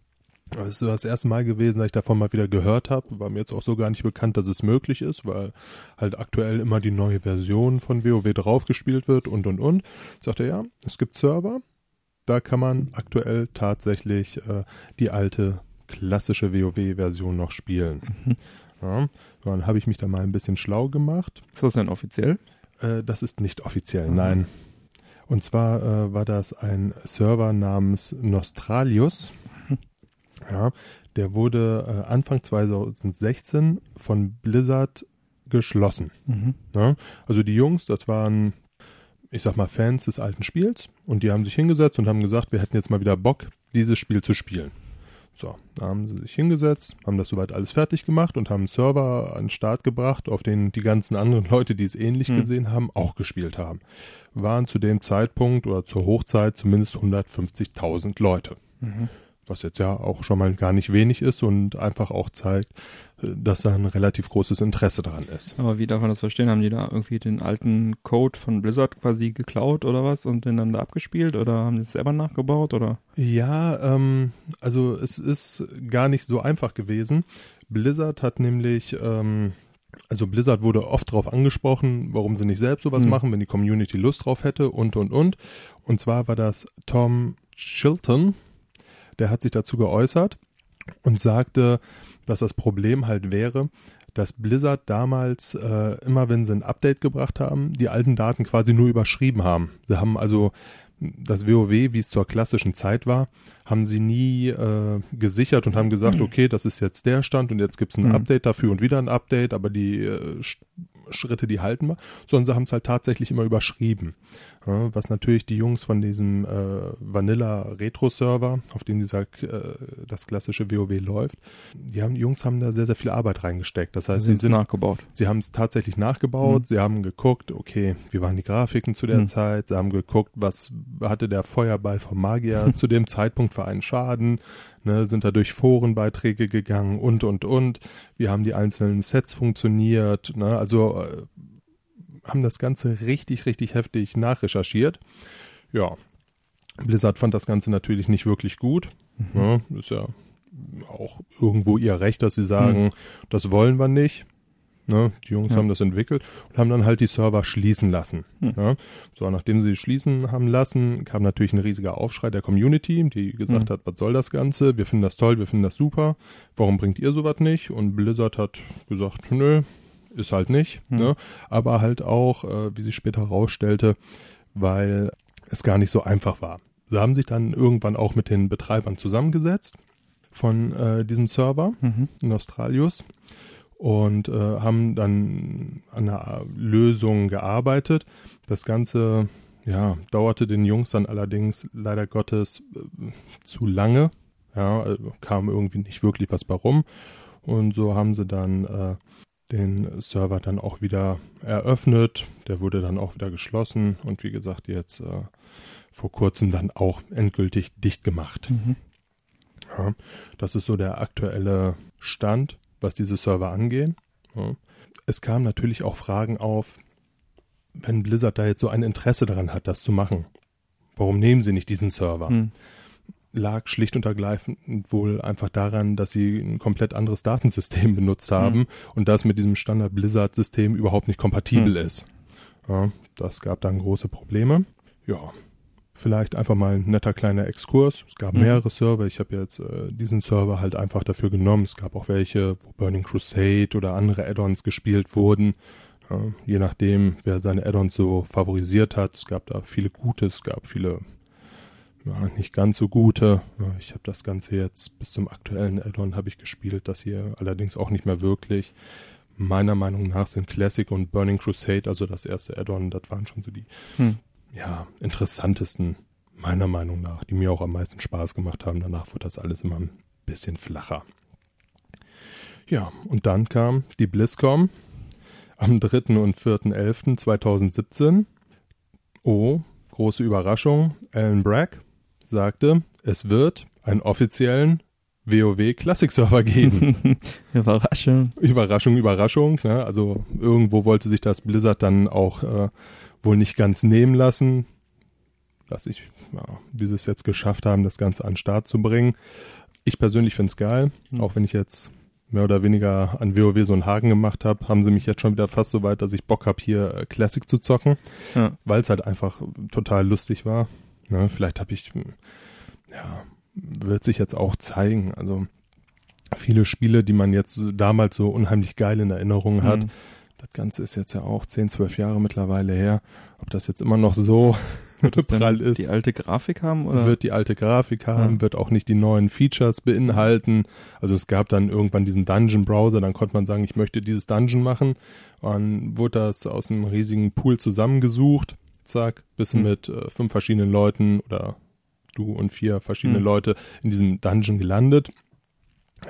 Das ist so das erste Mal gewesen, dass ich davon mal wieder gehört habe. War mir jetzt auch so gar nicht bekannt, dass es möglich ist, weil halt aktuell immer die neue Version von WoW draufgespielt wird und und und. Ich sagte, ja, es gibt Server, da kann man aktuell tatsächlich äh, die alte klassische WoW-Version noch spielen. Mhm. Ja, dann habe ich mich da mal ein bisschen schlau gemacht. Ist das denn offiziell? Äh, das ist nicht offiziell, mhm. nein. Und zwar äh, war das ein Server namens Nostralius. Mhm. Ja, der wurde äh, Anfang 2016 von Blizzard geschlossen. Mhm. Ja, also die Jungs, das waren, ich sag mal, Fans des alten Spiels und die haben sich hingesetzt und haben gesagt, wir hätten jetzt mal wieder Bock, dieses Spiel zu spielen. So, da haben sie sich hingesetzt, haben das soweit alles fertig gemacht und haben einen Server an den Start gebracht, auf den die ganzen anderen Leute, die es ähnlich hm. gesehen haben, auch gespielt haben. Waren zu dem Zeitpunkt oder zur Hochzeit zumindest 150.000 Leute. Mhm was jetzt ja auch schon mal gar nicht wenig ist und einfach auch zeigt, äh, dass da ein relativ großes Interesse dran ist. Aber wie darf man das verstehen? Haben die da irgendwie den alten Code von Blizzard quasi geklaut oder was und den dann da abgespielt oder haben die es selber nachgebaut oder? Ja, ähm, also es ist gar nicht so einfach gewesen. Blizzard hat nämlich ähm, also Blizzard wurde oft darauf angesprochen, warum sie nicht selbst sowas mhm. machen, wenn die Community Lust drauf hätte und und und. Und zwar war das Tom Chilton, der hat sich dazu geäußert und sagte, dass das Problem halt wäre, dass Blizzard damals äh, immer, wenn sie ein Update gebracht haben, die alten Daten quasi nur überschrieben haben. Sie haben also das WoW, wie es zur klassischen Zeit war, haben sie nie äh, gesichert und haben gesagt, okay, das ist jetzt der Stand und jetzt gibt es ein mhm. Update dafür und wieder ein Update, aber die äh, Schritte, die halten wir, sondern sie haben es halt tatsächlich immer überschrieben. Ja, was natürlich die Jungs von diesem äh, Vanilla Retro Server, auf dem dieser äh, das klassische WoW läuft, die, haben, die Jungs haben da sehr, sehr viel Arbeit reingesteckt. Das heißt, sie, sie sind nachgebaut. Sie haben es tatsächlich nachgebaut, mhm. sie haben geguckt, okay, wie waren die Grafiken zu der mhm. Zeit, sie haben geguckt, was hatte der Feuerball vom Magier zu dem Zeitpunkt für einen Schaden, ne, sind da durch Forenbeiträge gegangen und, und, und. Wie haben die einzelnen Sets funktioniert? Ne? Also äh, haben das Ganze richtig, richtig heftig nachrecherchiert. Ja, Blizzard fand das Ganze natürlich nicht wirklich gut. Mhm. Ne? Ist ja auch irgendwo ihr Recht, dass sie sagen, mhm. das wollen wir nicht. Ne? Die Jungs ja. haben das entwickelt und haben dann halt die Server schließen lassen. Hm. Ja? So, nachdem sie schließen haben lassen, kam natürlich ein riesiger Aufschrei der Community, die gesagt hm. hat, was soll das Ganze? Wir finden das toll, wir finden das super. Warum bringt ihr sowas nicht? Und Blizzard hat gesagt, nö, ist halt nicht. Hm. Ne? Aber halt auch, äh, wie sich später herausstellte, weil es gar nicht so einfach war. Sie haben sich dann irgendwann auch mit den Betreibern zusammengesetzt von äh, diesem Server mhm. in Australius und äh, haben dann an einer Lösung gearbeitet. Das Ganze ja, dauerte den Jungs dann allerdings leider Gottes äh, zu lange. Ja, also kam irgendwie nicht wirklich was bei rum. Und so haben sie dann äh, den Server dann auch wieder eröffnet. Der wurde dann auch wieder geschlossen und wie gesagt jetzt äh, vor kurzem dann auch endgültig dicht gemacht. Mhm. Ja, das ist so der aktuelle Stand was diese Server angehen. Ja. Es kamen natürlich auch Fragen auf, wenn Blizzard da jetzt so ein Interesse daran hat, das zu machen. Warum nehmen sie nicht diesen Server? Hm. Lag schlicht und ergreifend wohl einfach daran, dass sie ein komplett anderes Datensystem benutzt haben hm. und das mit diesem Standard Blizzard-System überhaupt nicht kompatibel hm. ist. Ja, das gab dann große Probleme. Ja, vielleicht einfach mal ein netter kleiner Exkurs. Es gab mhm. mehrere Server. Ich habe jetzt äh, diesen Server halt einfach dafür genommen. Es gab auch welche, wo Burning Crusade oder andere Add-ons gespielt wurden. Ja, je nachdem, wer seine Add-ons so favorisiert hat. Es gab da viele gute, es gab viele ja, nicht ganz so gute. Ja, ich habe das Ganze jetzt bis zum aktuellen Add-on habe ich gespielt. Das hier allerdings auch nicht mehr wirklich. Meiner Meinung nach sind Classic und Burning Crusade, also das erste Add-on, das waren schon so die hm ja, interessantesten, meiner Meinung nach, die mir auch am meisten Spaß gemacht haben. Danach wird das alles immer ein bisschen flacher. Ja, und dann kam die BlizzCon am 3. und 4.11.2017. Oh, große Überraschung. Alan Bragg sagte, es wird einen offiziellen WoW Classic Server geben. Überraschung. Überraschung, Überraschung. Ne? Also irgendwo wollte sich das Blizzard dann auch äh, wohl nicht ganz nehmen lassen. Dass ich, ja, wie sie es jetzt geschafft haben, das Ganze an den Start zu bringen. Ich persönlich finde es geil, mhm. auch wenn ich jetzt mehr oder weniger an WoW so einen Haken gemacht habe, haben sie mich jetzt schon wieder fast so weit, dass ich Bock habe, hier äh, Classic zu zocken, ja. weil es halt einfach total lustig war. Ne? Vielleicht habe ich, ja, wird sich jetzt auch zeigen. Also viele Spiele, die man jetzt damals so unheimlich geil in Erinnerung hat, mhm. Das Ganze ist jetzt ja auch 10, 12 Jahre mittlerweile her. Ob das jetzt immer noch so wird es prall ist. Die alte Grafik haben? Oder? Wird die alte Grafik haben, ja. wird auch nicht die neuen Features beinhalten. Also es gab dann irgendwann diesen Dungeon-Browser, dann konnte man sagen, ich möchte dieses Dungeon machen. Und dann wurde das aus einem riesigen Pool zusammengesucht. Zack, bis mhm. mit äh, fünf verschiedenen Leuten oder du und vier verschiedene mhm. Leute in diesem Dungeon gelandet.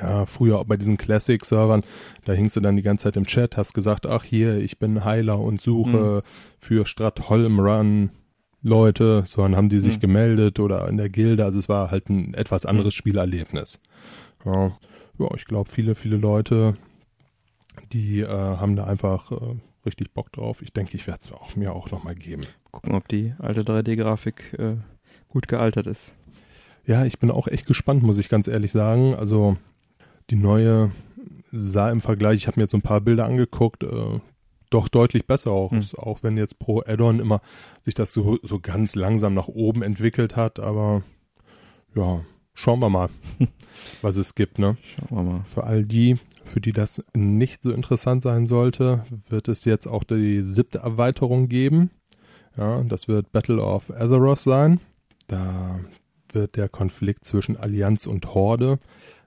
Ja, früher auch bei diesen Classic-Servern, da hingst du dann die ganze Zeit im Chat, hast gesagt, ach hier, ich bin Heiler und suche mhm. für Stratholm Run Leute, so dann haben die sich mhm. gemeldet oder in der Gilde. Also es war halt ein etwas anderes Spielerlebnis. Ja, ja ich glaube, viele, viele Leute, die äh, haben da einfach äh, richtig Bock drauf. Ich denke, ich werde es auch, mir auch nochmal geben. Gucken, ob die alte 3D-Grafik äh, gut gealtert ist. Ja, ich bin auch echt gespannt, muss ich ganz ehrlich sagen. Also die neue sah im Vergleich, ich habe mir jetzt so ein paar Bilder angeguckt, äh, doch deutlich besser auch. Mhm. Auch wenn jetzt pro Addon immer sich das so, so ganz langsam nach oben entwickelt hat, aber ja, schauen wir mal, was es gibt, ne? Schauen wir mal. Für all die, für die das nicht so interessant sein sollte, wird es jetzt auch die siebte Erweiterung geben. Ja, das wird Battle of Azeroth sein. Da wird der Konflikt zwischen Allianz und Horde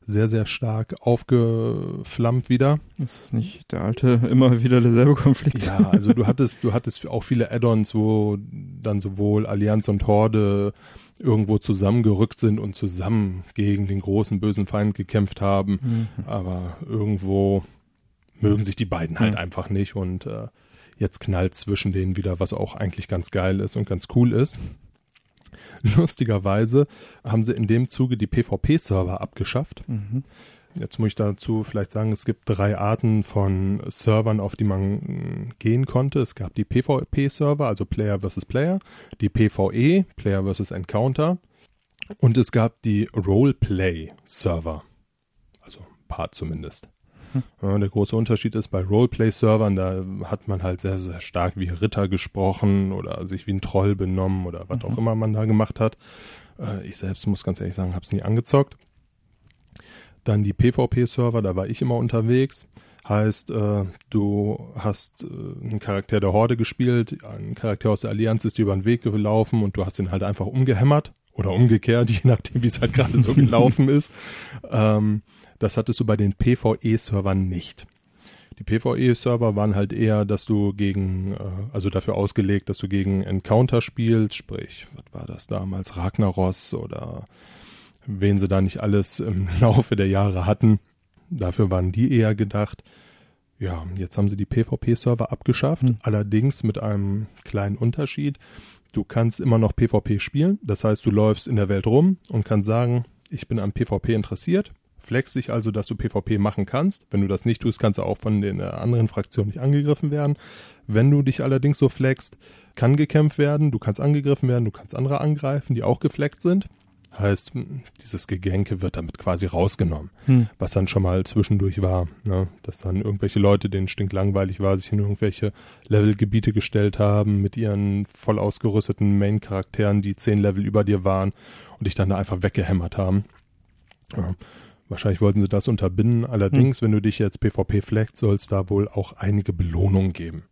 sehr, sehr stark aufgeflammt wieder. Das ist nicht der alte, immer wieder derselbe Konflikt. Ja, also du hattest, du hattest auch viele Add-ons, wo dann sowohl Allianz und Horde irgendwo zusammengerückt sind und zusammen gegen den großen bösen Feind gekämpft haben. Mhm. Aber irgendwo mögen sich die beiden halt mhm. einfach nicht und äh, jetzt knallt zwischen denen wieder, was auch eigentlich ganz geil ist und ganz cool ist. Lustigerweise haben sie in dem Zuge die PvP-Server abgeschafft. Mhm. Jetzt muss ich dazu vielleicht sagen, es gibt drei Arten von Servern, auf die man mm, gehen konnte. Es gab die PvP-Server, also Player versus Player, die PvE, Player versus Encounter, und es gab die Roleplay-Server. Also ein paar zumindest. Ja, der große Unterschied ist bei Roleplay-Servern, da hat man halt sehr, sehr stark wie Ritter gesprochen oder sich wie ein Troll benommen oder was mhm. auch immer man da gemacht hat. Äh, ich selbst muss ganz ehrlich sagen, habe es nie angezockt. Dann die PvP-Server, da war ich immer unterwegs. Heißt, äh, du hast äh, einen Charakter der Horde gespielt, ein Charakter aus der Allianz ist dir über den Weg gelaufen und du hast ihn halt einfach umgehämmert oder umgekehrt, je nachdem, wie es halt gerade so gelaufen ist. Ähm, das hattest du bei den PvE-Servern nicht. Die PvE-Server waren halt eher, dass du gegen, äh, also dafür ausgelegt, dass du gegen Encounter spielst, sprich, was war das damals, Ragnaros oder wen sie da nicht alles im Laufe der Jahre hatten. Dafür waren die eher gedacht. Ja, jetzt haben sie die PvP-Server abgeschafft, hm. allerdings mit einem kleinen Unterschied. Du kannst immer noch PvP spielen, das heißt, du läufst in der Welt rum und kannst sagen, ich bin am PvP interessiert, flex dich also, dass du PvP machen kannst. Wenn du das nicht tust, kannst du auch von den äh, anderen Fraktionen nicht angegriffen werden. Wenn du dich allerdings so flexst, kann gekämpft werden, du kannst angegriffen werden, du kannst andere angreifen, die auch gefleckt sind. Heißt, hm, dieses Gegänke wird damit quasi rausgenommen, hm. was dann schon mal zwischendurch war, ne? dass dann irgendwelche Leute, denen stinklangweilig war, sich in irgendwelche Levelgebiete gestellt haben mit ihren voll ausgerüsteten Main-Charakteren, die zehn Level über dir waren und dich dann da einfach weggehämmert haben. Ja. Wahrscheinlich wollten sie das unterbinden. Allerdings, hm. wenn du dich jetzt PvP flagst, soll es da wohl auch einige Belohnungen geben.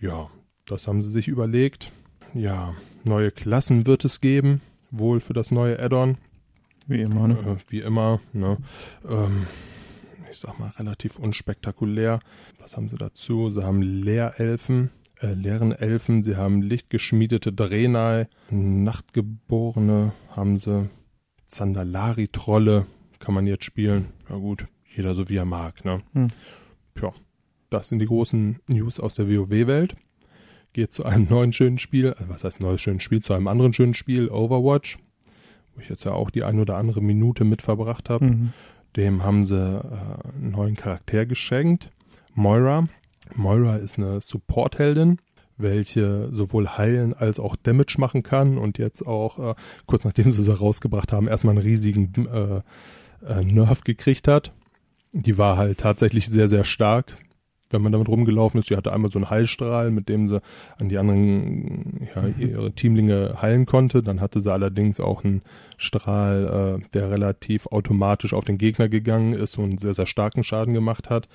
Ja, das haben sie sich überlegt. Ja, neue Klassen wird es geben, wohl für das neue Add-on. Wie immer, ne? Äh, wie immer, ne? Ähm, ich sag mal, relativ unspektakulär. Was haben sie dazu? Sie haben Leerelfen, äh, leeren Elfen, sie haben lichtgeschmiedete Drenai, Nachtgeborene haben sie, Zandalari-Trolle, kann man jetzt spielen. Ja gut, jeder so wie er mag. Ne? Hm. Tja, das sind die großen News aus der WoW-Welt. Geht zu einem neuen schönen Spiel, äh, was heißt neues schönes Spiel, zu einem anderen schönen Spiel, Overwatch, wo ich jetzt ja auch die ein oder andere Minute mit verbracht habe. Mhm. Dem haben sie äh, einen neuen Charakter geschenkt, Moira. Moira ist eine Support-Heldin, welche sowohl heilen als auch Damage machen kann und jetzt auch, äh, kurz nachdem sie sie rausgebracht haben, erstmal einen riesigen äh, äh, Nerf gekriegt hat. Die war halt tatsächlich sehr, sehr stark, wenn man damit rumgelaufen ist. Die hatte einmal so einen Heilstrahl, mit dem sie an die anderen, ja, ihre Teamlinge heilen konnte. Dann hatte sie allerdings auch einen Strahl, äh, der relativ automatisch auf den Gegner gegangen ist und sehr, sehr starken Schaden gemacht hat.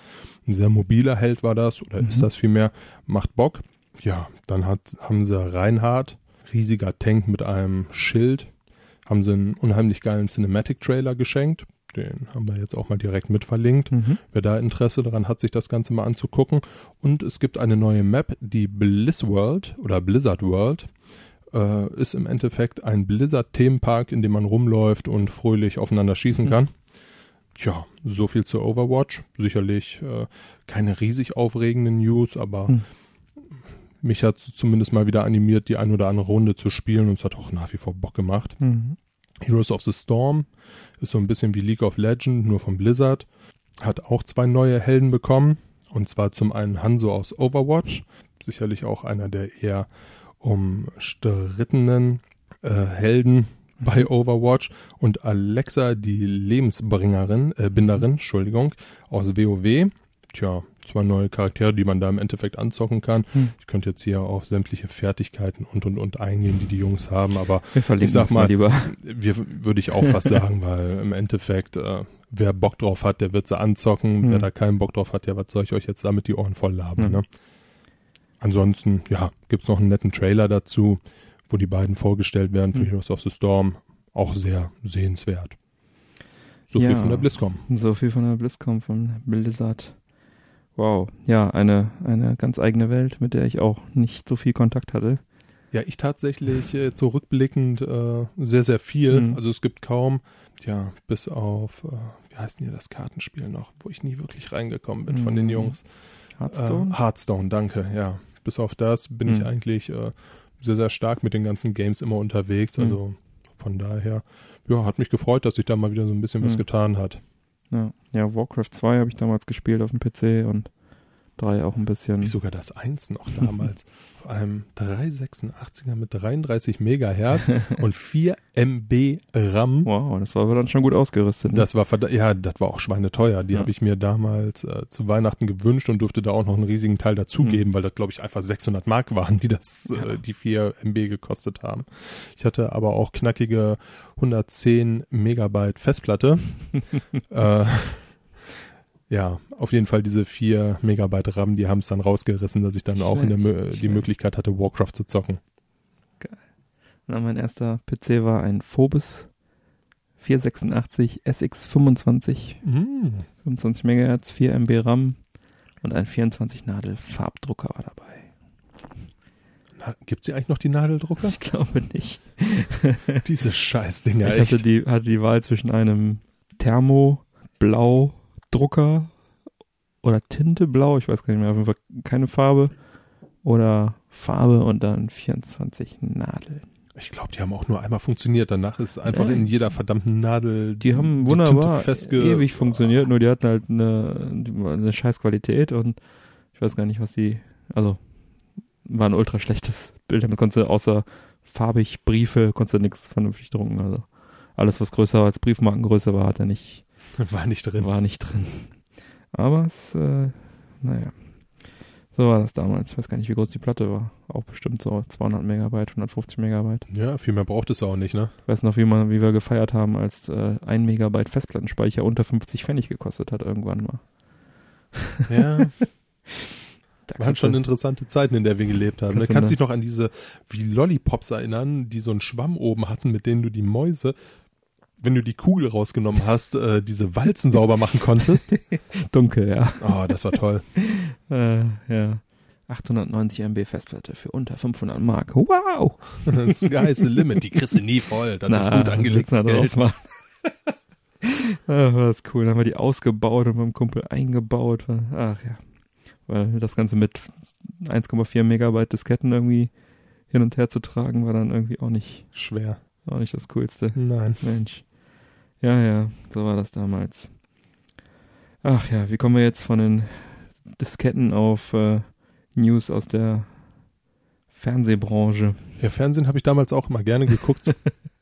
Ein sehr mobiler Held war das, oder Mhm. ist das vielmehr, macht Bock. Ja, dann hat, haben sie Reinhard, riesiger Tank mit einem Schild, haben sie einen unheimlich geilen Cinematic-Trailer geschenkt. Den haben wir jetzt auch mal direkt mit verlinkt. Mhm. Wer da Interesse daran hat, sich das Ganze mal anzugucken. Und es gibt eine neue Map, die Bliss World oder Blizzard World. Äh, ist im Endeffekt ein Blizzard-Themenpark, in dem man rumläuft und fröhlich aufeinander schießen Mhm. kann. Tja, so viel zu Overwatch. Sicherlich äh, keine riesig aufregenden News, aber Mhm. Mich hat zumindest mal wieder animiert, die ein oder andere Runde zu spielen und es hat auch nach wie vor Bock gemacht. Mhm. Heroes of the Storm ist so ein bisschen wie League of Legends, nur von Blizzard. Hat auch zwei neue Helden bekommen. Und zwar zum einen Hanzo aus Overwatch. Sicherlich auch einer der eher umstrittenen äh, Helden bei Overwatch. Und Alexa, die Lebensbringerin, äh, Binderin, Entschuldigung, aus WoW. Tja, zwei neue Charaktere, die man da im Endeffekt anzocken kann. Hm. Ich könnte jetzt hier auf sämtliche Fertigkeiten und und und eingehen, die die Jungs haben, aber Ich sag mal lieber. wir, würde ich auch fast sagen, weil im Endeffekt, äh, wer Bock drauf hat, der wird sie anzocken. Mhm. Wer da keinen Bock drauf hat, ja, was soll ich euch jetzt damit die Ohren voll labern, Mhm. ne? Ansonsten, ja, gibt's noch einen netten Trailer dazu, wo die beiden vorgestellt werden für Mhm. Heroes of the Storm. Auch sehr sehenswert. So Ja. viel von der BlizzCon. So viel von der BlizzCon, von Blizzard. Wow. Ja, eine, eine ganz eigene Welt, mit der ich auch nicht so viel Kontakt hatte. Ja, ich tatsächlich äh, zurückblickend äh, sehr, sehr viel. Mhm. Also es gibt kaum, ja, bis auf, äh, wie heißt denn hier das Kartenspiel noch, wo ich nie wirklich reingekommen bin von den Mhm. Jungs. Hearthstone? Äh, Hearthstone, danke, ja. Bis auf das bin ich Mhm. eigentlich äh, sehr, sehr stark mit den ganzen Games immer unterwegs. Mhm. Also von daher, ja, hat mich gefreut, dass sich da mal wieder so ein bisschen was Mhm. getan hat. Ja. ja, Warcraft 2 habe ich damals gespielt auf dem PC und 3 auch ein bisschen. Wie sogar das 1 noch damals. Auf einem 386er mit 33 Megahertz und 4 MB RAM. Wow, das war aber dann schon gut ausgerüstet. ne? Das war ja, das war auch schweineteuer. Die Ja. habe ich mir damals äh, zu Weihnachten gewünscht und durfte da auch noch einen riesigen Teil dazugeben, weil das glaube ich einfach 600 Mark waren, die das Mhm. Äh, die 4 MB gekostet haben. Ich hatte aber auch knackige 110 Megabyte Festplatte. äh, ja, auf jeden Fall diese 4 Megabyte RAM, die haben es dann rausgerissen, dass ich dann auch in der, die. Möglichkeit hatte, Warcraft zu zocken. Na, mein erster PC war ein Phobos 486 SX25, Mm. 25 MHz, 4 MB RAM und ein 24 Nadel Farbdrucker war dabei. Gibt es hier eigentlich noch die Nadeldrucker? Ich glaube nicht. Diese Scheißdinger, ich hatte echt. die, hatte die Wahl zwischen einem Thermo-Blau-Drucker oder Tinte blau, ich weiß gar nicht mehr, auf jeden Fall keine Farbe oder Farbe und dann 24 Nadeln. Ich glaube, die haben auch nur einmal funktioniert. Danach ist einfach Ja. in jeder verdammten Nadel Die haben die wunderbar ewig funktioniert, nur die hatten halt eine, eine scheiß Qualität und ich weiß gar nicht, was die, also war ein ultra schlechtes Bild, damit konntest du außer farbig Briefe, konntest du nichts vernünftig drucken, also alles, was größer als Briefmarkengröße war, hat er nicht, War nicht drin. war nicht drin. Aber es, äh, naja, so war das damals. Ich weiß gar nicht, wie groß die Platte war. Auch bestimmt so 200 Megabyte, 150 Megabyte. Ja, viel mehr braucht es auch nicht, ne? Ich weiß noch, wie, man, wie wir gefeiert haben, als äh, ein Megabyte Festplattenspeicher unter 50 Pfennig gekostet hat irgendwann mal. Ja, Da waren kannst schon interessante Zeiten, in der wir gelebt haben. Kannst Du du kannst ne- dich noch an diese wie Lollipops erinnern, die so einen Schwamm oben hatten, mit denen du die Mäuse, wenn du die Kugel rausgenommen hast, äh, diese Walzen sauber machen konntest. dunkel, ja. Oh, das war toll. Äh, ja. 890 MB Festplatte für unter 500 Mark. Wow! Das ist heiße Limit. Die kriegst du nie voll. Das ist gut angelegtes Geld. Ach, war das cool. Dann haben wir die ausgebaut und beim Kumpel eingebaut. Ach ja. Weil das Ganze mit 1,4 Megabyte Disketten irgendwie hin und her zu tragen, war dann irgendwie auch nicht Schwer. Auch nicht das Coolste. Nein. Mensch. Ja, ja, so war das damals. Ach ja, wie kommen wir jetzt von den Disketten auf äh, News aus der Fernsehbranche? Ja, Fernsehen habe ich damals auch immer gerne geguckt.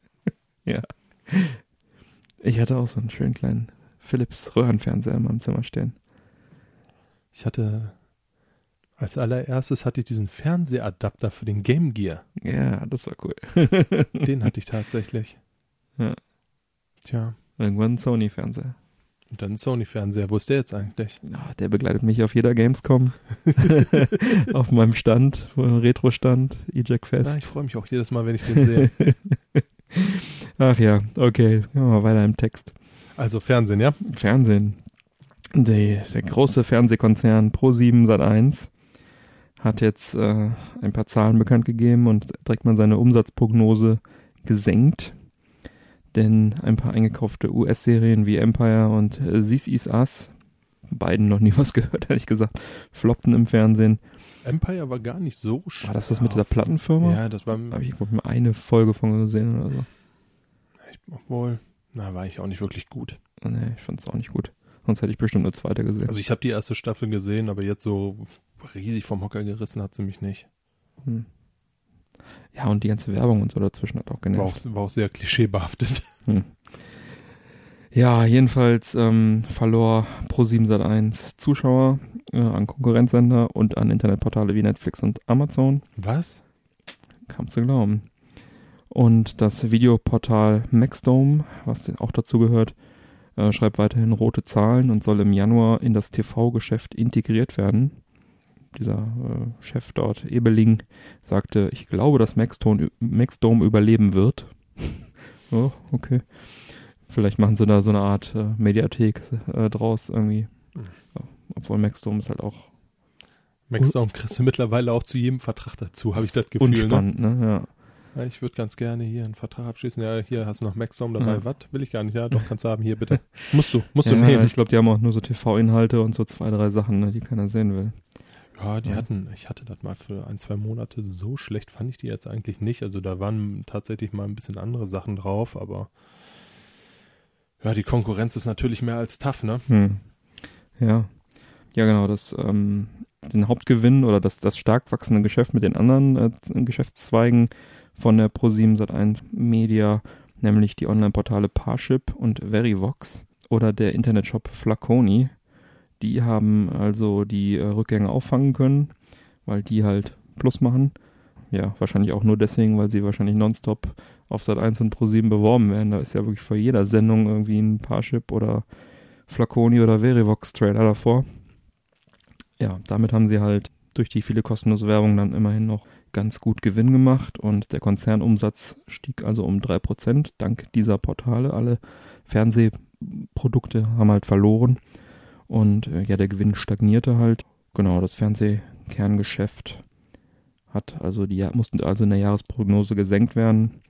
ja. Ich hatte auch so einen schönen kleinen Philips Röhrenfernseher in meinem Zimmer stehen. Ich hatte als allererstes hatte ich diesen Fernsehadapter für den Game Gear. Ja, das war cool. den hatte ich tatsächlich. Ja. Tja. Irgendwann ein Sony-Fernseher. Und dann ein Sony-Fernseher. Wo ist der jetzt eigentlich? Ja, der begleitet mich auf jeder Gamescom. auf meinem Stand, Retro-Stand, Eject Fest. Ja, ich freue mich auch jedes Mal, wenn ich den sehe. Ach ja, okay. Gehen wir mal weiter im Text. Also Fernsehen, ja? Fernsehen. Der, der große Fernsehkonzern Pro7 Sat1 hat jetzt äh, ein paar Zahlen bekannt gegeben und direkt mal seine Umsatzprognose gesenkt. Denn ein paar eingekaufte US-Serien wie Empire und äh, This Is Us, beiden noch nie was gehört, ehrlich gesagt, floppten im Fernsehen. Empire war gar nicht so schlecht. War das das mit dieser Plattenfirma? Ja, das war. Habe ich mal eine Folge von gesehen oder so. Ich, obwohl, na, war ich auch nicht wirklich gut. Nee, ich fand es auch nicht gut. Sonst hätte ich bestimmt eine zweite gesehen. Also ich habe die erste Staffel gesehen, aber jetzt so riesig vom Hocker gerissen hat sie mich nicht. Hm. Ja, und die ganze Werbung und so dazwischen hat auch genervt. War auch, war auch sehr klischeebehaftet. Hm. Ja, jedenfalls ähm, verlor Pro7 Sat1 Zuschauer äh, an Konkurrenzsender und an Internetportale wie Netflix und Amazon. Was? Kannst du glauben. Und das Videoportal Maxdome, was auch dazu gehört, äh, schreibt weiterhin rote Zahlen und soll im Januar in das TV-Geschäft integriert werden dieser äh, Chef dort, Ebeling, sagte, ich glaube, dass Maxdome, Maxdome überleben wird. oh, okay. Vielleicht machen sie da so eine Art äh, Mediathek äh, draus irgendwie. Mhm. Ja, obwohl Maxdome ist halt auch. Maxdome kriegst du mittlerweile auch zu jedem Vertrag dazu, habe ich das Gefühl. Unspannend, ne? ne? Ja. Ja, ich würde ganz gerne hier einen Vertrag abschließen. Ja, hier hast du noch Maxdome dabei. Ja. Was? Will ich gar nicht. Ja, doch, kannst du haben. Hier, bitte. musst du, musst du nehmen. Ich glaube, die haben auch nur so TV-Inhalte und so zwei, drei Sachen, ne, die keiner sehen will. Ja, die ja. hatten, ich hatte das mal für ein, zwei Monate, so schlecht fand ich die jetzt eigentlich nicht. Also da waren tatsächlich mal ein bisschen andere Sachen drauf, aber ja, die Konkurrenz ist natürlich mehr als tough, ne? Hm. Ja. Ja, genau, das, ähm, den Hauptgewinn oder das, das stark wachsende Geschäft mit den anderen äh, Geschäftszweigen von der Pro7 Sat1 Media, nämlich die Online-Portale Parship und Verivox oder der Internetshop Flaconi, die haben also die äh, Rückgänge auffangen können, weil die halt Plus machen. Ja, wahrscheinlich auch nur deswegen, weil sie wahrscheinlich nonstop auf Sat 1 und Pro 7 beworben werden. Da ist ja wirklich vor jeder Sendung irgendwie ein Parship oder Flaconi oder Verivox Trailer davor. Ja, damit haben sie halt durch die viele kostenlose Werbung dann immerhin noch ganz gut Gewinn gemacht und der Konzernumsatz stieg also um 3% dank dieser Portale. Alle Fernsehprodukte haben halt verloren und äh, ja, der Gewinn stagnierte halt. Genau, das Fernsehkerngeschäft hat also die mussten also in der Jahresprognose gesenkt werden.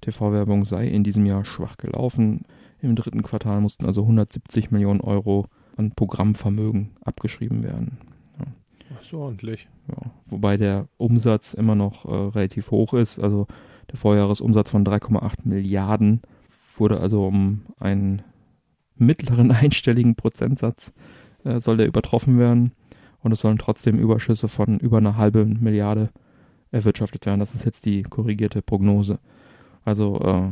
TV-Werbung sei in diesem Jahr schwach gelaufen. Im dritten Quartal mussten also 170 Millionen Euro an Programmvermögen abgeschrieben werden. Ja. Das ist ordentlich. Ja. Wobei der Umsatz immer noch äh, relativ hoch ist. Also der Vorjahresumsatz von 3,8 Milliarden wurde also um einen mittleren einstelligen Prozentsatz äh, soll der übertroffen werden und es sollen trotzdem Überschüsse von über einer halben Milliarde erwirtschaftet werden. Das ist jetzt die korrigierte Prognose. Also äh,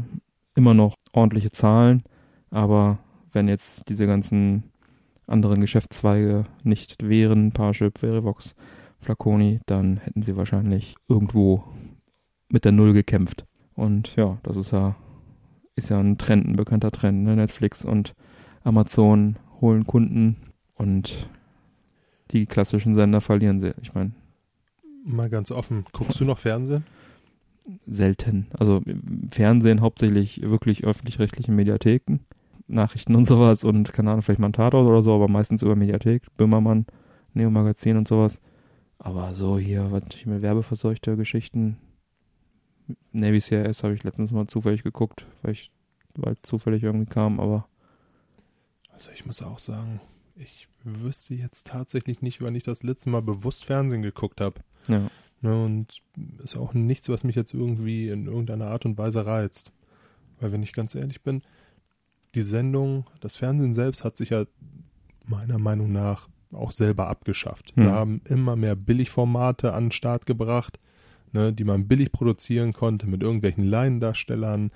immer noch ordentliche Zahlen, aber wenn jetzt diese ganzen anderen Geschäftszweige nicht wären, Parship, Verivox, Flaconi, dann hätten sie wahrscheinlich irgendwo mit der Null gekämpft. Und ja, das ist ja, ist ja ein Trend, ein bekannter Trend. Ne? Netflix und Amazon holen Kunden und die klassischen Sender verlieren sie. Ich meine. Mal ganz offen, guckst du noch Fernsehen? Selten. Also Fernsehen hauptsächlich wirklich öffentlich-rechtliche Mediatheken, Nachrichten und sowas und keine Ahnung, vielleicht mal ein Tatort oder so, aber meistens über Mediathek, Böhmermann, Neo Magazin und sowas. Aber so hier, was ich mir werbeverseuchte Geschichten. Navy CRS habe ich letztens mal zufällig geguckt, weil ich, weil zufällig irgendwie kam, aber Also ich muss auch sagen, ich wüsste jetzt tatsächlich nicht, wann ich das letzte Mal bewusst Fernsehen geguckt habe. Ja. Ne, und ist auch nichts, was mich jetzt irgendwie in irgendeiner Art und Weise reizt. Weil wenn ich ganz ehrlich bin, die Sendung, das Fernsehen selbst hat sich ja meiner Meinung nach auch selber abgeschafft. Hm. Wir haben immer mehr Billigformate an den Start gebracht, ne, die man billig produzieren konnte mit irgendwelchen Laiendarstellern.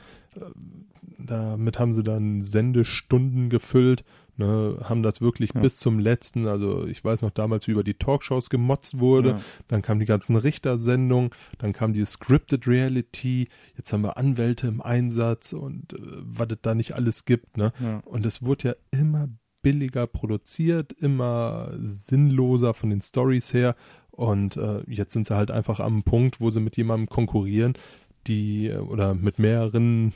Damit haben sie dann Sendestunden gefüllt, ne, haben das wirklich Ja. bis zum letzten, also ich weiß noch damals, wie über die Talkshows gemotzt wurde, Ja. dann kamen die ganzen Richtersendungen, dann kam die Scripted Reality, jetzt haben wir Anwälte im Einsatz und äh, was es da nicht alles gibt, ne? Ja. Und es wurde ja immer billiger produziert, immer sinnloser von den Stories her. Und äh, jetzt sind sie halt einfach am Punkt, wo sie mit jemandem konkurrieren, die äh, oder mit mehreren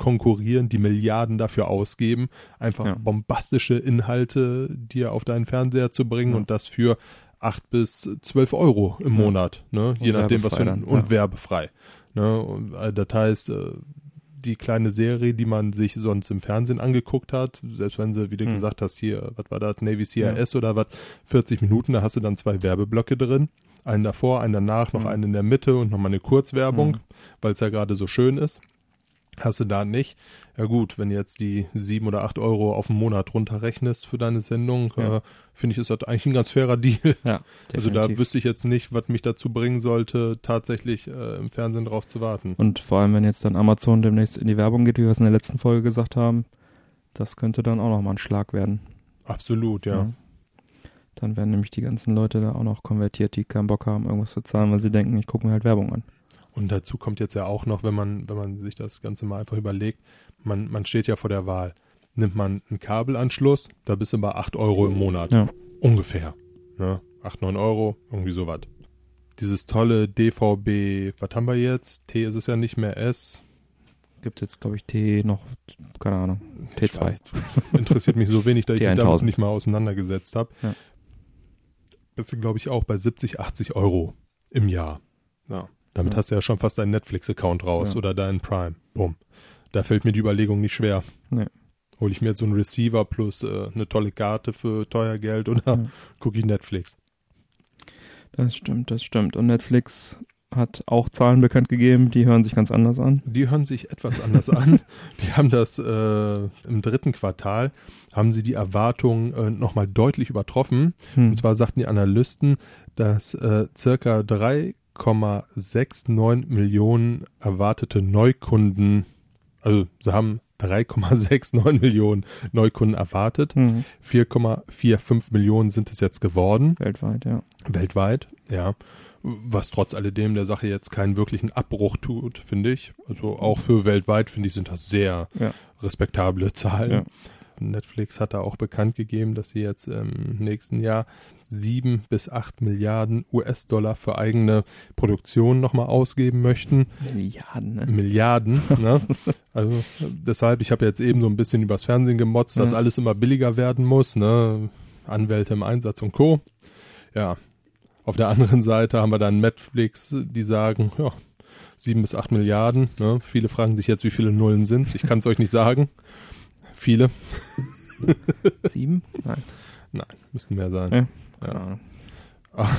konkurrieren, die Milliarden dafür ausgeben, einfach Ja. bombastische Inhalte dir auf deinen Fernseher zu bringen Ja. und das für acht bis zwölf Euro im Ja. Monat, ne? je nachdem was für ein, und ja. werbefrei. Ne? Und, äh, das heißt, äh, die kleine Serie, die man sich sonst im Fernsehen angeguckt hat, selbst wenn sie, wie du Hm. gesagt hast, hier, was war das, Navy CRS oder was, 40 Minuten, da hast du dann zwei Werbeblöcke drin. Einen davor, einen danach, noch Hm. einen in der Mitte und nochmal eine Kurzwerbung, Hm. weil es ja gerade so schön ist. Hast du da nicht. Ja gut, wenn du jetzt die sieben oder acht Euro auf den Monat runterrechnest für deine Sendung, Ja. äh, finde ich, ist das eigentlich ein ganz fairer Deal. Ja, Also da wüsste ich jetzt nicht, was mich dazu bringen sollte, tatsächlich äh, im Fernsehen drauf zu warten. Und vor allem, wenn jetzt dann Amazon demnächst in die Werbung geht, wie wir es in der letzten Folge gesagt haben, das könnte dann auch nochmal ein Schlag werden. Absolut, ja. Dann werden nämlich die ganzen Leute da auch noch konvertiert, die keinen Bock haben, irgendwas zu zahlen, weil sie denken, ich gucke mir halt Werbung an. Und dazu kommt jetzt ja auch noch, wenn man, wenn man sich das Ganze mal einfach überlegt, man, man steht ja vor der Wahl. Nimmt man einen Kabelanschluss, da bist du bei 8 Euro im Monat. Ja. Ungefähr. Ne? 8, 9 Euro, irgendwie sowas. Dieses tolle DVB, was haben wir jetzt? T ist es ja nicht mehr S. Gibt jetzt, glaube ich, T noch, keine Ahnung, Ich T2. weiß, interessiert mich so wenig, dass ich mich damit T1000. nicht mal auseinandergesetzt habe. Ja. Bist du, glaube ich, auch bei 70, 80 Euro im Jahr. Ja. Damit Ja. hast du ja schon fast deinen Netflix-Account raus Ja. oder deinen Prime. Bumm. Da fällt mir die Überlegung nicht schwer. Nee. Hole ich mir jetzt so einen Receiver plus äh, eine tolle Karte für teuer Geld oder Ja. gucke ich Netflix? Das stimmt, das stimmt. Und Netflix hat auch Zahlen bekannt gegeben, die hören sich ganz anders an. Die hören sich etwas anders an. Die haben das äh, im dritten Quartal, haben sie die Erwartungen äh, nochmal deutlich übertroffen. Hm. Und zwar sagten die Analysten, dass äh, circa 3,69 Millionen erwartete Neukunden, also sie haben 3,69 Millionen Neukunden erwartet. Hm. 4,45 Millionen sind es jetzt geworden, Weltweit, ja. weltweit, ja. Was trotz alledem der Sache jetzt keinen wirklichen Abbruch tut, finde ich. Also auch für weltweit, finde ich, sind das sehr Ja. respektable Zahlen. Ja. Netflix hat da auch bekannt gegeben, dass sie jetzt im nächsten Jahr sieben bis acht Milliarden US-Dollar für eigene Produktion nochmal ausgeben möchten. Milliarden, ne? Milliarden. ne? Also deshalb, ich habe jetzt eben so ein bisschen übers Fernsehen gemotzt, dass Ja. alles immer billiger werden muss. Ne? Anwälte im Einsatz und Co. Ja. Auf der anderen Seite haben wir dann Netflix, die sagen, ja, sieben bis acht Milliarden. Ne? Viele fragen sich jetzt, wie viele Nullen sind's. Ich kann es euch nicht sagen. Viele. Sieben? Nein, Nein, müssten mehr sein. Ja. keine Ahnung.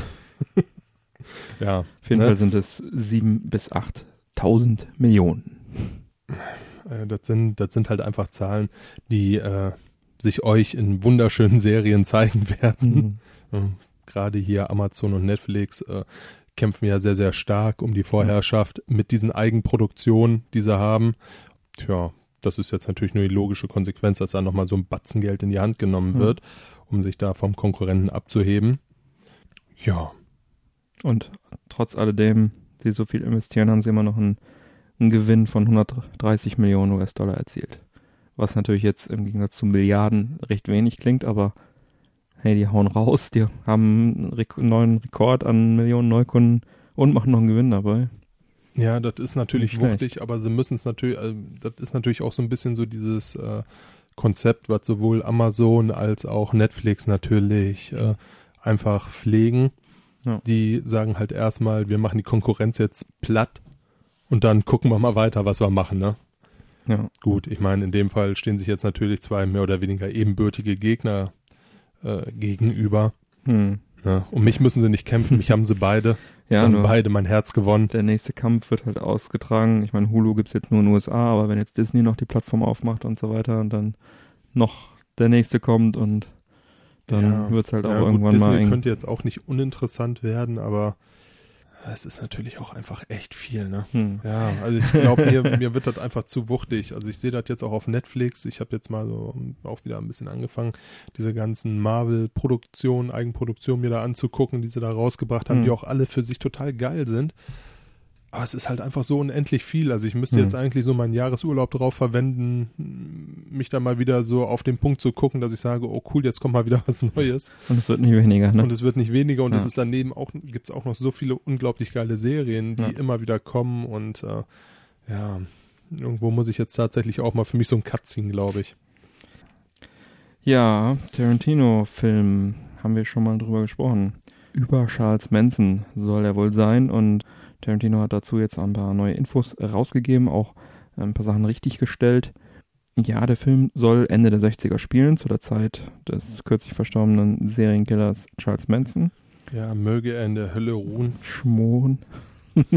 Ja. Auf jeden ne? Fall sind es sieben bis achttausend Millionen. Äh, das, sind, das sind halt einfach Zahlen, die äh, sich euch in wunderschönen Serien zeigen werden. Hm. Mhm. Gerade hier Amazon und Netflix äh, kämpfen ja sehr, sehr stark um die Vorherrschaft mit diesen Eigenproduktionen, die sie haben. Tja, das ist jetzt natürlich nur die logische Konsequenz, dass da nochmal so ein Batzen Geld in die Hand genommen Mhm. wird, um sich da vom Konkurrenten abzuheben. Ja, Und trotz alledem, sie so viel investieren, haben sie immer noch einen, einen Gewinn von 130 Millionen US-Dollar erzielt. Was natürlich jetzt im Gegensatz zu Milliarden recht wenig klingt, aber hey, die hauen raus, die haben einen neuen Rekord an Millionen Neukunden und machen noch einen Gewinn dabei. Ja, das ist natürlich schlecht. wuchtig, aber sie müssen es natürlich, äh, das ist natürlich auch so ein bisschen so dieses äh, Konzept, was sowohl Amazon als auch Netflix natürlich äh, einfach pflegen. Ja. Die sagen halt erstmal, wir machen die Konkurrenz jetzt platt und dann gucken wir mal weiter, was wir machen, ne? Ja. Gut, ich meine, in dem Fall stehen sich jetzt natürlich zwei mehr oder weniger ebenbürtige Gegner äh, gegenüber. Hm. Ja, um mich müssen sie nicht kämpfen, mich haben sie beide. Ja, nur beide mein Herz gewonnen. der nächste Kampf wird halt ausgetragen. Ich meine, Hulu gibt's jetzt nur in den USA, aber wenn jetzt Disney noch die Plattform aufmacht und so weiter und dann noch der nächste kommt und dann Ja. wird's halt auch Ja, gut, irgendwann Disney mal eng. könnte jetzt auch nicht uninteressant werden, aber es ist natürlich auch einfach echt viel, ne? Hm. Ja, also ich glaube, mir, mir wird das einfach zu wuchtig. Also ich sehe das jetzt auch auf Netflix. Ich habe jetzt mal so auch wieder ein bisschen angefangen, diese ganzen Marvel-Produktionen, Eigenproduktionen mir da anzugucken, die sie da rausgebracht haben, Hm. die auch alle für sich total geil sind. Aber es ist halt einfach so unendlich viel. Also ich müsste Hm. jetzt eigentlich so meinen Jahresurlaub drauf verwenden, mich da mal wieder so auf den Punkt zu gucken, dass ich sage, oh cool, jetzt kommt mal wieder was Neues. Und es wird nicht weniger, ne? Und es wird nicht weniger und Ja. es ist daneben auch, gibt es auch noch so viele unglaublich geile Serien, die Ja. immer wieder kommen und äh, ja, irgendwo muss ich jetzt tatsächlich auch mal für mich so einen Cut ziehen, glaube ich. Ja, Tarantino-Film haben wir schon mal drüber gesprochen. Über Charles Manson soll er wohl sein und Tarantino hat dazu jetzt ein paar neue Infos rausgegeben, auch ein paar Sachen richtig gestellt. Ja, der Film soll Ende der 60er spielen, zu der Zeit des kürzlich verstorbenen Serienkillers Charles Manson. Ja, möge er in der Hölle ruhen. Schmoren.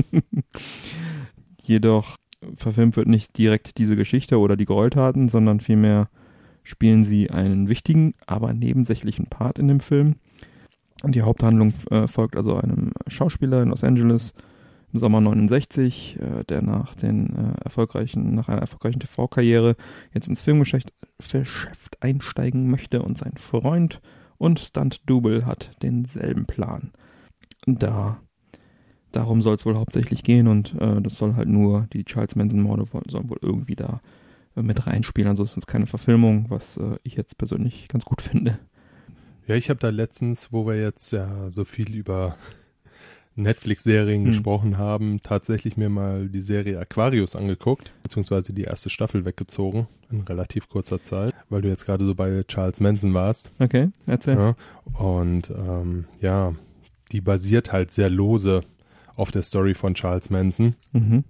Jedoch verfilmt wird nicht direkt diese Geschichte oder die Gräueltaten, sondern vielmehr spielen sie einen wichtigen, aber nebensächlichen Part in dem Film. Die Haupthandlung äh, folgt also einem Schauspieler in Los Angeles im Sommer 69, äh, der nach den äh, erfolgreichen, nach einer erfolgreichen TV-Karriere jetzt ins Filmgeschäft Geschäft einsteigen möchte und sein Freund und Stunt-Double hat denselben Plan. Da darum soll es wohl hauptsächlich gehen und äh, das soll halt nur die Charles Manson-Morde sollen wohl irgendwie da äh, mit reinspielen. Es ist keine Verfilmung, was äh, ich jetzt persönlich ganz gut finde. Ja, ich habe da letztens, wo wir jetzt ja so viel über Netflix-Serien Hm. gesprochen haben, tatsächlich mir mal die Serie Aquarius angeguckt, beziehungsweise die erste Staffel weggezogen in relativ kurzer Zeit, weil du jetzt gerade so bei Charles Manson warst. Okay, erzähl. Ja, und ähm, ja, die basiert halt sehr lose auf der Story von Charles Manson. Mhm.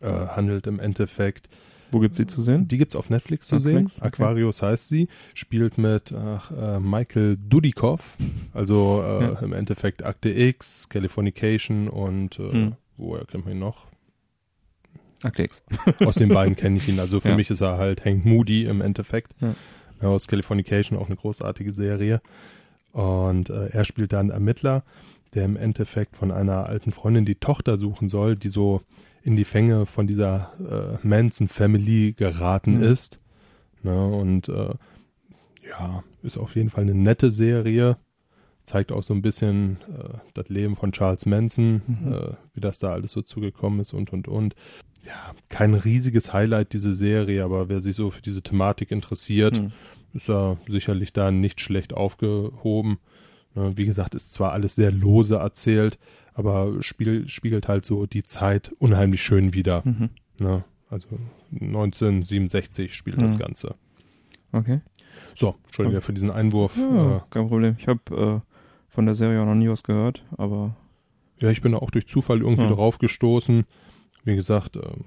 Äh, handelt im Endeffekt, Wo gibt's sie zu sehen? die gibt's auf Netflix zu Netflix, sehen. okay. Aquarius heißt sie, spielt mit ach, äh, Michael Dudikoff, also äh, Ja. im Endeffekt Akte X, Californication und äh, Hm. woher kennt man ihn noch? Akte X. Aus den beiden kenne ich ihn. Also für Ja. mich ist er halt Hank Moody im Endeffekt. Ja, aus Californication auch eine großartige Serie. Und äh, er spielt da einen Ermittler, der im Endeffekt von einer alten Freundin die Tochter suchen soll, die so in die Fänge von dieser äh, Manson Family geraten Mhm. ist. Ne, und äh, ja, ist auf jeden Fall eine nette Serie. Zeigt auch so ein bisschen äh, das Leben von Charles Manson, Mhm. äh, wie das da alles so zugekommen ist und und und. Ja, kein riesiges Highlight diese Serie, aber wer sich so für diese Thematik interessiert, Hm. ist er sicherlich da nicht schlecht aufgehoben. Ne, Wie gesagt, ist zwar alles sehr lose erzählt, aber spiel, spiegelt halt so die Zeit unheimlich schön wider. Mhm. Ne? Also 1967 spielt das Ja. Ganze. Okay. So, Entschuldige für diesen Einwurf. Ja, Äh, kein Problem. Ich habe äh, von der Serie auch noch nie was gehört, aber ja, ich bin da auch durch Zufall irgendwie Ja. drauf gestoßen. Wie gesagt, ähm,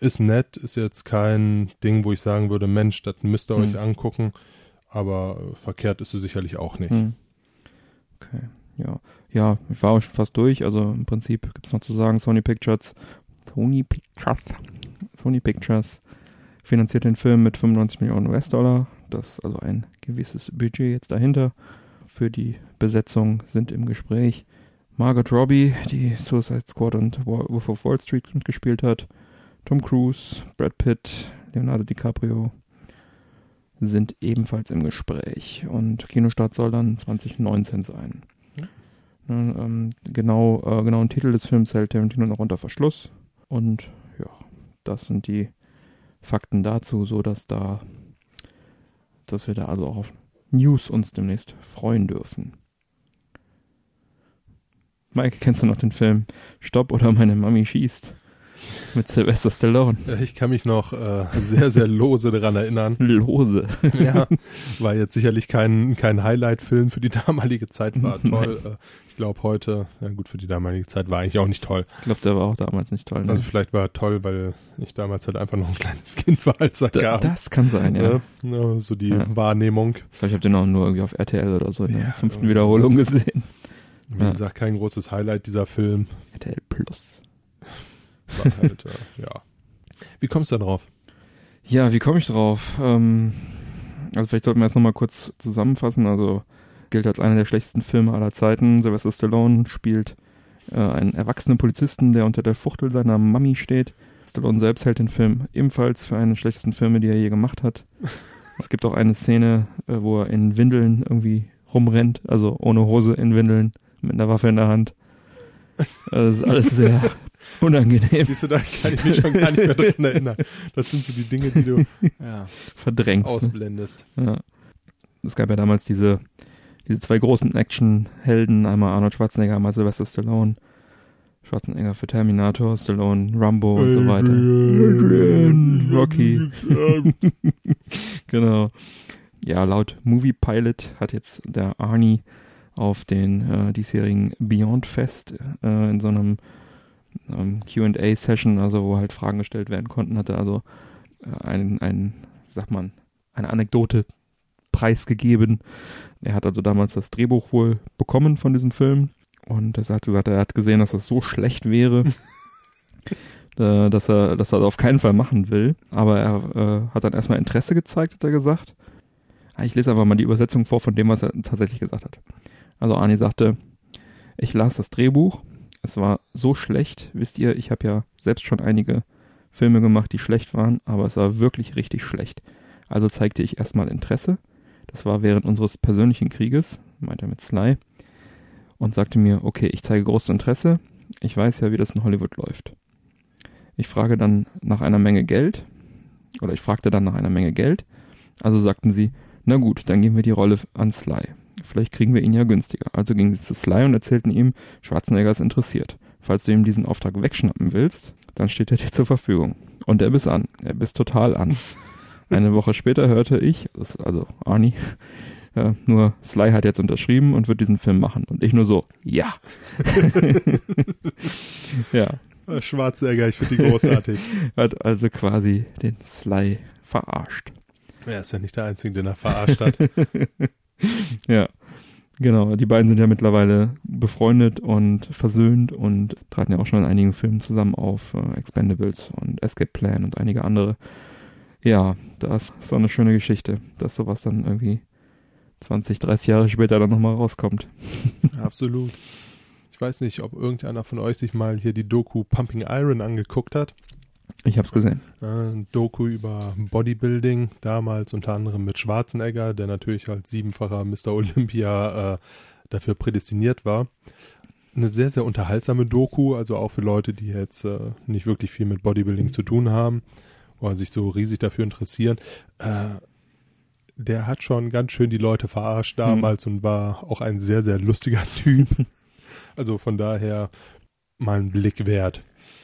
ist nett, ist jetzt kein Ding, wo ich sagen würde, Mensch, das müsst ihr Hm. euch angucken. Aber äh, verkehrt ist sie sicherlich auch nicht. Hm. Okay, ja. Ja, ich war auch schon fast durch. Also im Prinzip gibt's noch zu sagen, Sony Pictures, Sony Pictures, Sony Pictures finanziert den Film mit 95 Millionen US-Dollar. Das ist also ein gewisses Budget jetzt dahinter. Für die Besetzung sind im Gespräch Margot Robbie, die Suicide Squad und Wolf of Wall Street mitgespielt hat, Tom Cruise, Brad Pitt, Leonardo DiCaprio, sind ebenfalls im Gespräch und Kinostart soll dann 2019 sein. Ne, ähm, genau, äh, genauen Titel des Films hält Tarantino noch unter Verschluss und ja, das sind die Fakten dazu, so dass da, dass wir da also auch auf News uns demnächst freuen dürfen. Mike, kennst du noch den Film Stopp oder meine Mami schießt? Mit Sylvester Stallone. Ich kann mich noch äh, sehr, sehr lose daran erinnern. Lose. Ja, war jetzt sicherlich kein, kein Highlight-Film für die damalige Zeit, war toll. Äh, ich glaube heute, ja gut, für die damalige Zeit war eigentlich auch nicht toll. Ich glaube, der war auch damals nicht toll. Ne? Also vielleicht war er toll, weil ich damals halt einfach noch ein kleines Kind war, als er Da- kam. das kann sein, ja. Ja, ja, so die Ja. Wahrnehmung. Ich glaube, ich habe den auch nur irgendwie auf RTL oder so in der fünften irgendwie Wiederholung gesehen. Wie gesagt, kein großes Highlight dieser Film. RTL Plus. War halt, äh, ja. Wie kommst du da drauf? Ja, wie komme ich drauf? Ähm, also vielleicht sollten wir jetzt nochmal kurz zusammenfassen. Also gilt als einer der schlechtesten Filme aller Zeiten. Sylvester Stallone spielt äh, einen erwachsenen Polizisten, der unter der Fuchtel seiner Mami steht. Stallone selbst hält den Film ebenfalls für einen der schlechtesten Filme, die er je gemacht hat. es gibt auch eine Szene, äh, wo er in Windeln irgendwie rumrennt, also ohne Hose in Windeln, mit einer Waffe in der Hand. Das ist alles sehr unangenehm Siehst du, da kann ich mich schon gar nicht mehr dran erinnern. Das sind so die Dinge, die du ja, verdrängt. ne? ausblendest. Ja. Es gab ja damals diese, diese zwei großen Action-Helden, einmal Arnold Schwarzenegger, einmal Sylvester Stallone. Schwarzenegger für Terminator, Stallone, Rambo und so weiter. Adrian, Rocky. genau. Ja, laut Movie Pilot hat jetzt der Arnie auf den äh, diesjährigen Beyond Fest äh, in so einem ähm, Q&A-Session, also wo halt Fragen gestellt werden konnten, hatte also äh, ein, ein, sagt man, eine Anekdote preisgegeben. Er hat also damals das Drehbuch wohl bekommen von diesem Film und er hat gesagt, er hat gesehen, dass das so schlecht wäre, äh, dass er dass er das auf keinen Fall machen will. Aber er äh, hat dann erstmal Interesse gezeigt, hat er gesagt. Ah, Ich lese einfach mal die Übersetzung vor von dem, was er tatsächlich gesagt hat. Also Arnie sagte, ich las das Drehbuch, es war so schlecht, wisst ihr, ich habe ja selbst schon einige Filme gemacht, die schlecht waren, aber es war wirklich richtig schlecht. Also zeigte ich erstmal Interesse. Das war während unseres persönlichen Krieges, meint er mit Sly, und sagte mir, okay, ich zeige großes Interesse. Ich weiß ja, wie das in Hollywood läuft. Ich frage dann nach einer Menge Geld, oder ich fragte dann nach einer Menge Geld. Also sagten sie, na gut, dann geben wir die Rolle an Sly. Vielleicht kriegen wir ihn ja günstiger. Also gingen sie zu Sly und erzählten ihm, Schwarzenegger ist interessiert. Falls du ihm diesen Auftrag wegschnappen willst, dann steht er dir zur Verfügung. Und er biss an. Er biss total an. Eine Woche später hörte ich, also Arnie, äh, nur Sly hat jetzt unterschrieben und wird diesen Film machen. Und ich nur so, ja. ja, Äh, Schwarzenegger, ich finde die großartig. hat also quasi den Sly verarscht. er ist ja nicht der Einzige, den er verarscht hat. Ja, genau. Die beiden sind ja mittlerweile befreundet und versöhnt und traten ja auch schon in einigen Filmen zusammen auf. Äh, Expendables und Escape Plan und einige andere. Ja, das ist so eine schöne Geschichte, dass sowas dann irgendwie 20, 30 Jahre später dann nochmal rauskommt. Absolut. Ich weiß nicht, ob irgendeiner von euch sich mal hier die Doku Pumping Iron angeguckt hat. Ich hab's gesehen. Äh, ein Doku über Bodybuilding, damals unter anderem mit Schwarzenegger, der natürlich als siebenfacher Mr. Olympia äh, dafür prädestiniert war. Eine sehr, sehr unterhaltsame Doku, also auch für Leute, die jetzt äh, nicht wirklich viel mit Bodybuilding zu tun haben oder sich so riesig dafür interessieren. Äh, der hat schon ganz schön die Leute verarscht damals und war auch ein sehr, sehr lustiger Typ. also von daher mal ein Blick wert.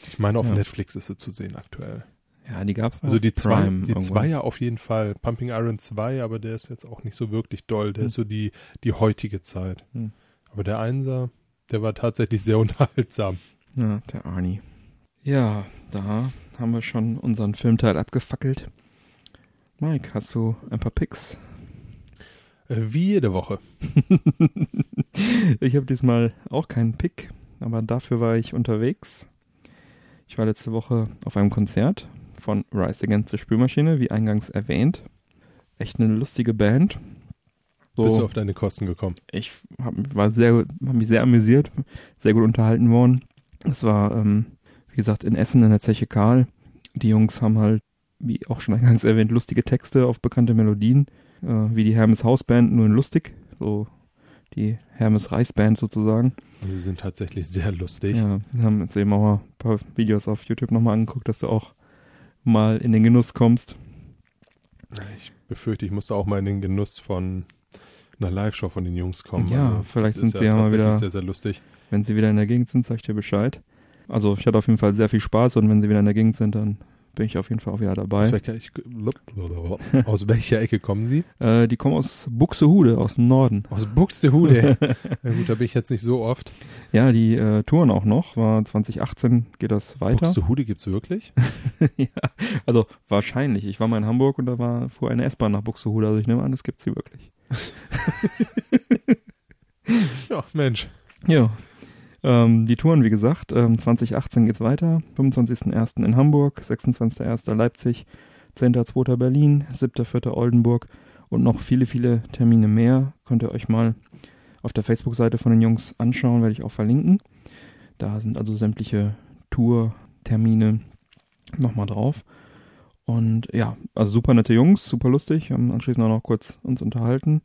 Ich meine, auf Ja. Netflix ist sie zu sehen aktuell. Ja, die gab's Also auf die zwei, Prime die irgendwann. Zweier auf jeden Fall. Pumping Iron 2, aber der ist jetzt auch nicht so wirklich doll. Der Hm. ist so die, die heutige Zeit. Hm. Aber der Einser, der war tatsächlich sehr unterhaltsam. Ja, der Arnie. Ja, da haben wir schon unseren Filmteil abgefackelt. Mike, hast du ein paar Picks? Äh, Wie jede Woche. ich habe diesmal auch keinen Pick, aber dafür war ich unterwegs. Ich war letzte Woche auf einem Konzert von Rise Against the Spülmaschine, wie eingangs erwähnt. Echt eine lustige Band. So, Bist du auf deine Kosten gekommen? ich hab, war sehr, hab mich sehr amüsiert, sehr gut unterhalten worden. Es war, ähm, gesagt, in Essen in der Zeche Karl. Die Jungs haben halt, wie auch schon eingangs erwähnt, lustige Texte auf bekannte Melodien, äh, wie die Hermes Hausband, nur in lustig. So die Hermes Reisband sozusagen. Sie sind tatsächlich sehr lustig. Ja, wir haben jetzt eben auch ein paar Videos auf YouTube nochmal angeguckt, dass du auch mal in den Genuss kommst. Ich befürchte, ich musste auch mal in den Genuss von einer Live-Show von den Jungs kommen. Ja, Also, vielleicht sind sie ja mal wieder- sehr, sehr lustig. Wenn sie wieder in der Gegend sind, sag ich dir Bescheid. Also ich hatte auf jeden Fall sehr viel Spaß und wenn sie wieder in der Gegend sind, dann bin ich auf jeden Fall auch wieder Aus dabei. welcher, ich, aus welcher Ecke kommen Sie? Äh, die kommen aus Buxtehude, aus dem Norden. Aus Buxtehude. Na gut, da bin ich jetzt nicht so oft. Ja, die äh, touren auch noch. War 2018 geht das weiter. Buxtehude gibt's wirklich? ja, also wahrscheinlich. Ich war mal in Hamburg und da war fuhr eine S-Bahn nach Buxtehude. Also ich nehme an, das gibt's sie wirklich. Ja, Mensch. Ja. Ähm, die Touren, wie gesagt, ähm, 2018 geht's weiter. 25.01. in Hamburg, 26.01. Leipzig, 10.02. Berlin, 7.04. Oldenburg und noch viele, viele Termine mehr. Könnt ihr euch mal auf der Facebook-Seite von den Jungs anschauen, werde ich auch verlinken. Da sind also sämtliche Tour-Termine nochmal drauf. Und ja, also super nette Jungs, super lustig. Wir haben anschließend auch noch kurz uns unterhalten.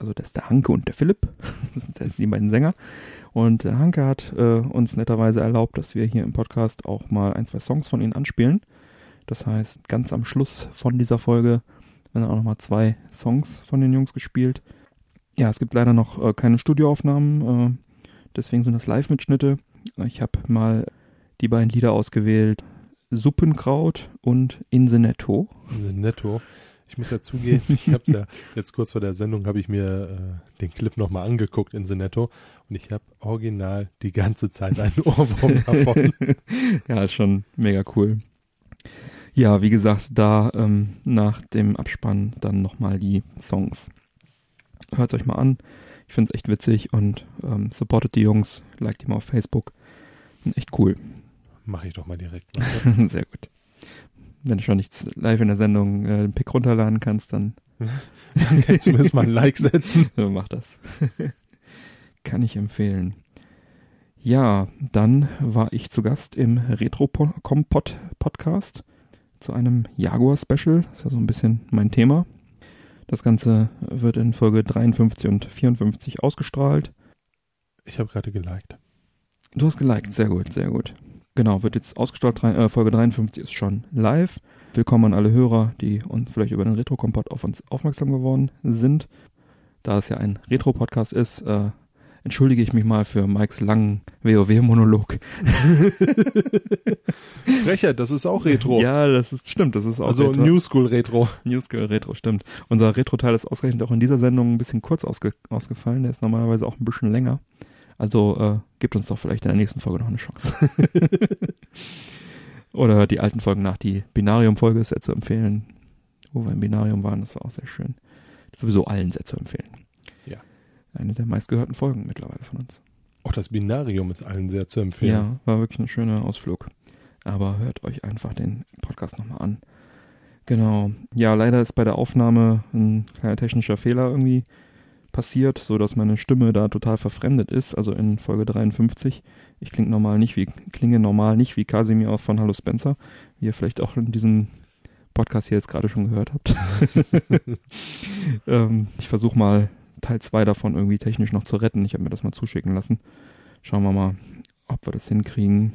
Also das ist der Hanke und der Philipp. Das sind die beiden Sänger. Und der Hanke hat äh, uns netterweise erlaubt, dass wir hier im Podcast auch mal ein, zwei Songs von ihnen anspielen. Das heißt, ganz am Schluss von dieser Folge werden auch nochmal zwei Songs von den Jungs gespielt. Ja, es gibt leider noch äh, keine Studioaufnahmen, äh, deswegen sind das Live-Mitschnitte. Ich habe mal die beiden Lieder ausgewählt. Suppenkraut und Insenetto. Netto. Ich muss ja zugeben, ich habe es ja jetzt kurz vor der Sendung habe ich mir äh, den Clip nochmal angeguckt in Netto und ich habe original die ganze Zeit einen Ohrwurm davon. ja, ist schon mega cool. Ja, wie gesagt, da ähm, nach dem Abspann dann nochmal die Songs. Hört euch mal an. Ich finde es echt witzig und ähm, supportet die Jungs, liked die mal auf Facebook. Echt cool. Mache ich doch mal direkt. Sehr gut. Wenn du schon nichts live in der Sendung äh, den Pick runterladen kannst, dann kann ich zumindest mal ein Like setzen. äh, mach das. Kann ich empfehlen. Ja, dann war ich zu Gast im Retro-Kompott Podcast zu einem Jaguar-Special. Das ist ja so ein bisschen mein Thema. Das Ganze wird in Folge 53 und 54 ausgestrahlt. Ich habe gerade geliked. Du hast geliked, sehr gut, sehr gut. Genau, wird jetzt ausgestrahlt, drei- äh, Folge 53 ist schon live. Willkommen an alle Hörer, die uns vielleicht über den Retro-Kompott auf uns aufmerksam geworden sind. Da es ja ein Retro-Podcast ist, äh, entschuldige ich mich mal für Mikes langen WoW-Monolog. Frechheit, das ist auch Retro. Ja, das ist stimmt, das ist auch also Retro. New School Retro. New Skill Retro, stimmt. Unser Retro-Teil ist ausgerechnet auch in dieser Sendung ein bisschen kurz ausge ausgefallen. Der ist normalerweise auch ein bisschen länger. Also äh, gibt uns doch vielleicht in der nächsten Folge noch eine Chance. Oder hört die alten Folgen nach. Die Binarium-Folge ist sehr zu empfehlen. Wo wir im Binarium waren, das war auch sehr schön. Sowieso allen sehr zu empfehlen. Ja. Eine der meistgehörten Folgen mittlerweile von uns. Auch das Binarium ist allen sehr zu empfehlen. Ja, war wirklich ein schöner Ausflug. Aber hört euch einfach den Podcast nochmal an. Genau. Ja, leider ist bei der Aufnahme ein kleiner technischer Fehler irgendwie passiert, so dass meine Stimme da total verfremdet ist. Also in Folge 53. Ich klinge normal nicht wie, klinge normal nicht wie Casimir von Hallo Spencer, wie ihr vielleicht auch in diesem Podcast hier jetzt gerade schon gehört habt. ähm, ich versuche mal Teil 2 davon irgendwie technisch noch zu retten. Ich habe mir das mal zuschicken lassen. Schauen wir mal, ob wir das hinkriegen.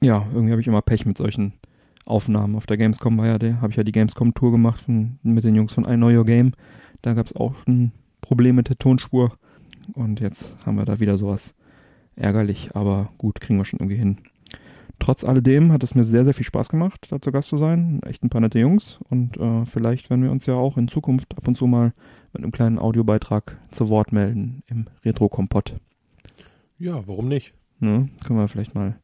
Ja, irgendwie habe ich immer Pech mit solchen Aufnahmen. Auf der Gamescom war ja der, habe ich ja die Gamescom-Tour gemacht von, mit den Jungs von I Know Your Game. Da gab es auch ein Problem mit der Tonspur. Und jetzt haben wir da wieder sowas ärgerlich, aber gut, kriegen wir schon irgendwie hin. Trotz alledem hat es mir sehr, sehr viel Spaß gemacht, da zu Gast zu sein. Echt ein paar nette Jungs. Und äh, vielleicht werden wir uns ja auch in Zukunft ab und zu mal mit einem kleinen Audiobeitrag zu Wort melden im Retro-Kompott. Ja, warum nicht? Ne? Können wir vielleicht mal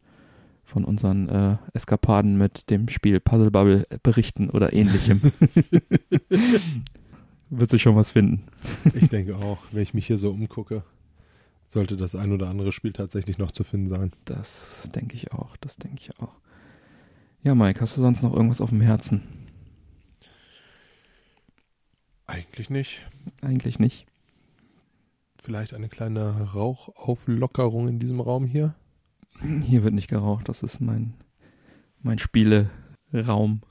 von unseren äh, Eskapaden mit dem Spiel Puzzle Bubble berichten oder ähnlichem. Wird sich schon was finden. Ich denke auch, wenn ich mich hier so umgucke, sollte das ein oder andere Spiel tatsächlich noch zu finden sein. Das denke ich auch, das denke ich auch. Ja, Mike, hast du sonst noch irgendwas auf dem Herzen? Eigentlich nicht. Eigentlich nicht. Vielleicht eine kleine Rauchauflockerung in diesem Raum hier. Hier wird nicht geraucht, das ist mein, mein Spieleraum.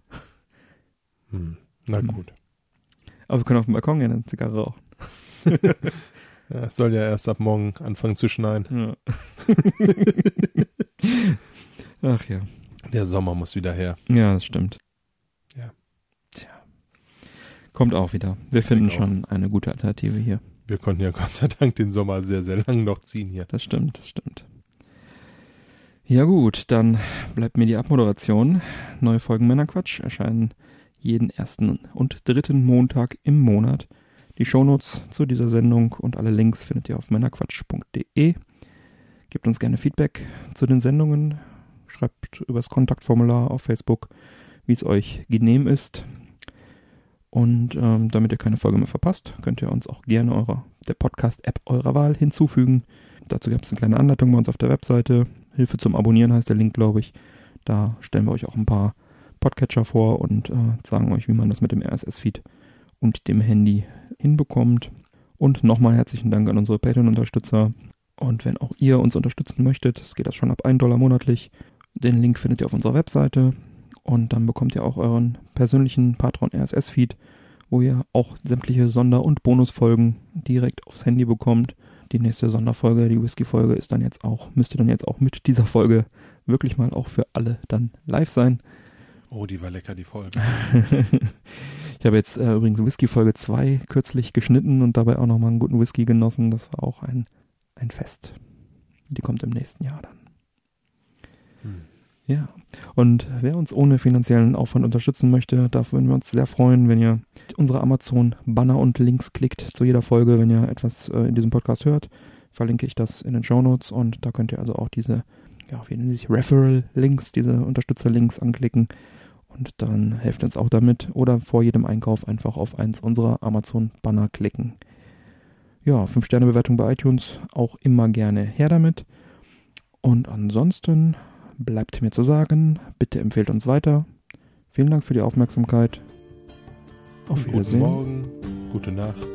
Hm. Na Hm. gut. Aber wir können auf dem Balkon ja eine Zigarre rauchen. Ja, es soll ja erst ab morgen anfangen zu schneien. Ja. Ach ja. Der Sommer muss wieder her. Ja, das stimmt. Ja. Tja. Kommt auch wieder. Wir finden auch. schon eine gute Alternative hier. Wir konnten ja Gott sei Dank den Sommer sehr, sehr lang noch ziehen hier. Das stimmt, das stimmt. Ja gut, dann bleibt mir die Abmoderation. Neue Folgen Männerquatsch erscheinen jeden ersten und dritten Montag im Monat. Die Shownotes zu dieser Sendung und alle Links findet ihr auf männerquatsch.de. Gebt uns gerne Feedback zu den Sendungen. Schreibt übers Kontaktformular auf Facebook, wie es euch genehm ist. Und ähm, damit ihr keine Folge mehr verpasst, könnt ihr uns auch gerne eurer, der Podcast-App eurer Wahl hinzufügen. Dazu gibt es eine kleine Anleitung bei uns auf der Webseite. Hilfe zum Abonnieren heißt der Link, glaube ich. Da stellen wir euch auch ein paar Podcatcher vor und äh, sagen euch, wie man das mit dem RSS-Feed und dem Handy hinbekommt. Und nochmal herzlichen Dank an unsere Patreon-Unterstützer. Und wenn auch ihr uns unterstützen möchtet, geht das schon ab 1 Dollar monatlich. Den Link findet ihr auf unserer Webseite. Und dann bekommt ihr auch euren persönlichen Patron RSS-Feed, wo ihr auch sämtliche Sonder- und Bonusfolgen direkt aufs Handy bekommt. Die nächste Sonderfolge, die Whisky-Folge, ist dann jetzt auch, müsste dann jetzt auch mit dieser Folge wirklich mal auch für alle dann live sein. Oh, die war lecker, die Folge. ich habe jetzt äh, übrigens Whisky Folge 2 kürzlich geschnitten und dabei auch nochmal einen guten Whisky genossen. Das war auch ein, ein Fest. Die kommt im nächsten Jahr dann. Hm. Ja, und wer uns ohne finanziellen Aufwand unterstützen möchte, da würden wir uns sehr freuen, wenn ihr unsere Amazon-Banner und Links klickt zu jeder Folge, wenn ihr etwas äh, in diesem Podcast hört. Verlinke ich das in den Show Notes und da könnt ihr also auch diese, ja, wie nennen sich Referral-Links, diese Unterstützer-Links anklicken und dann helft uns auch damit oder vor jedem Einkauf einfach auf eins unserer Amazon-Banner klicken. Ja, 5-Sterne-Bewertung bei iTunes auch immer gerne her damit. Und ansonsten bleibt mir zu sagen, bitte empfehlt uns weiter. Vielen Dank für die Aufmerksamkeit. Auf Wiedersehen. Guten Morgen, gute Nacht,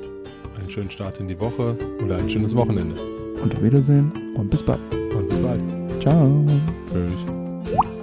einen schönen Start in die Woche oder ein schönes Wochenende. Und auf Wiedersehen und bis bald. Und bis bald. Ciao. Tschüss.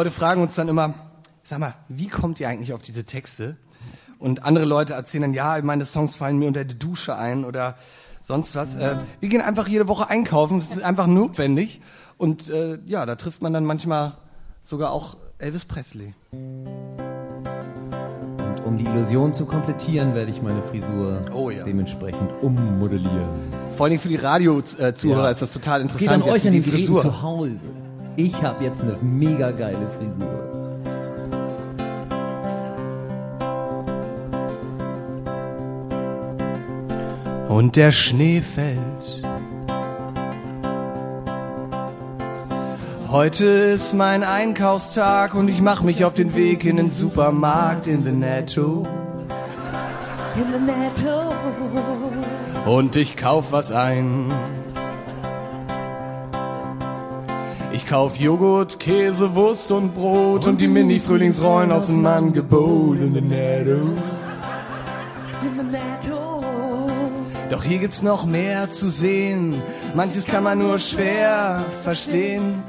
Leute fragen uns dann immer, sag mal, wie kommt ihr eigentlich auf diese Texte? Und andere Leute erzählen dann, ja, meine Songs fallen mir unter die Dusche ein oder sonst was. Äh, wir gehen einfach jede Woche einkaufen, das ist einfach notwendig. Und äh, ja, da trifft man dann manchmal sogar auch Elvis Presley. Und um die Illusion zu komplettieren, werde ich meine Frisur oh, ja. dementsprechend ummodellieren. Vor allem für die Radio-Zuhörer ja. ist das total interessant. Es geht an euch an die Frisur zu Hause. Ich habe jetzt eine mega geile Frisur. Und der Schnee fällt. Heute ist mein Einkaufstag und ich mache mich auf den Weg in den Supermarkt in the Netto. In the Netto. Und ich kauf was ein. Kauf Joghurt, Käse, Wurst und Brot und die Mini-Frühlingsrollen aus dem Angebot in the Netto. Doch hier gibt's noch mehr zu sehen. Manches kann man nur schwer verstehen.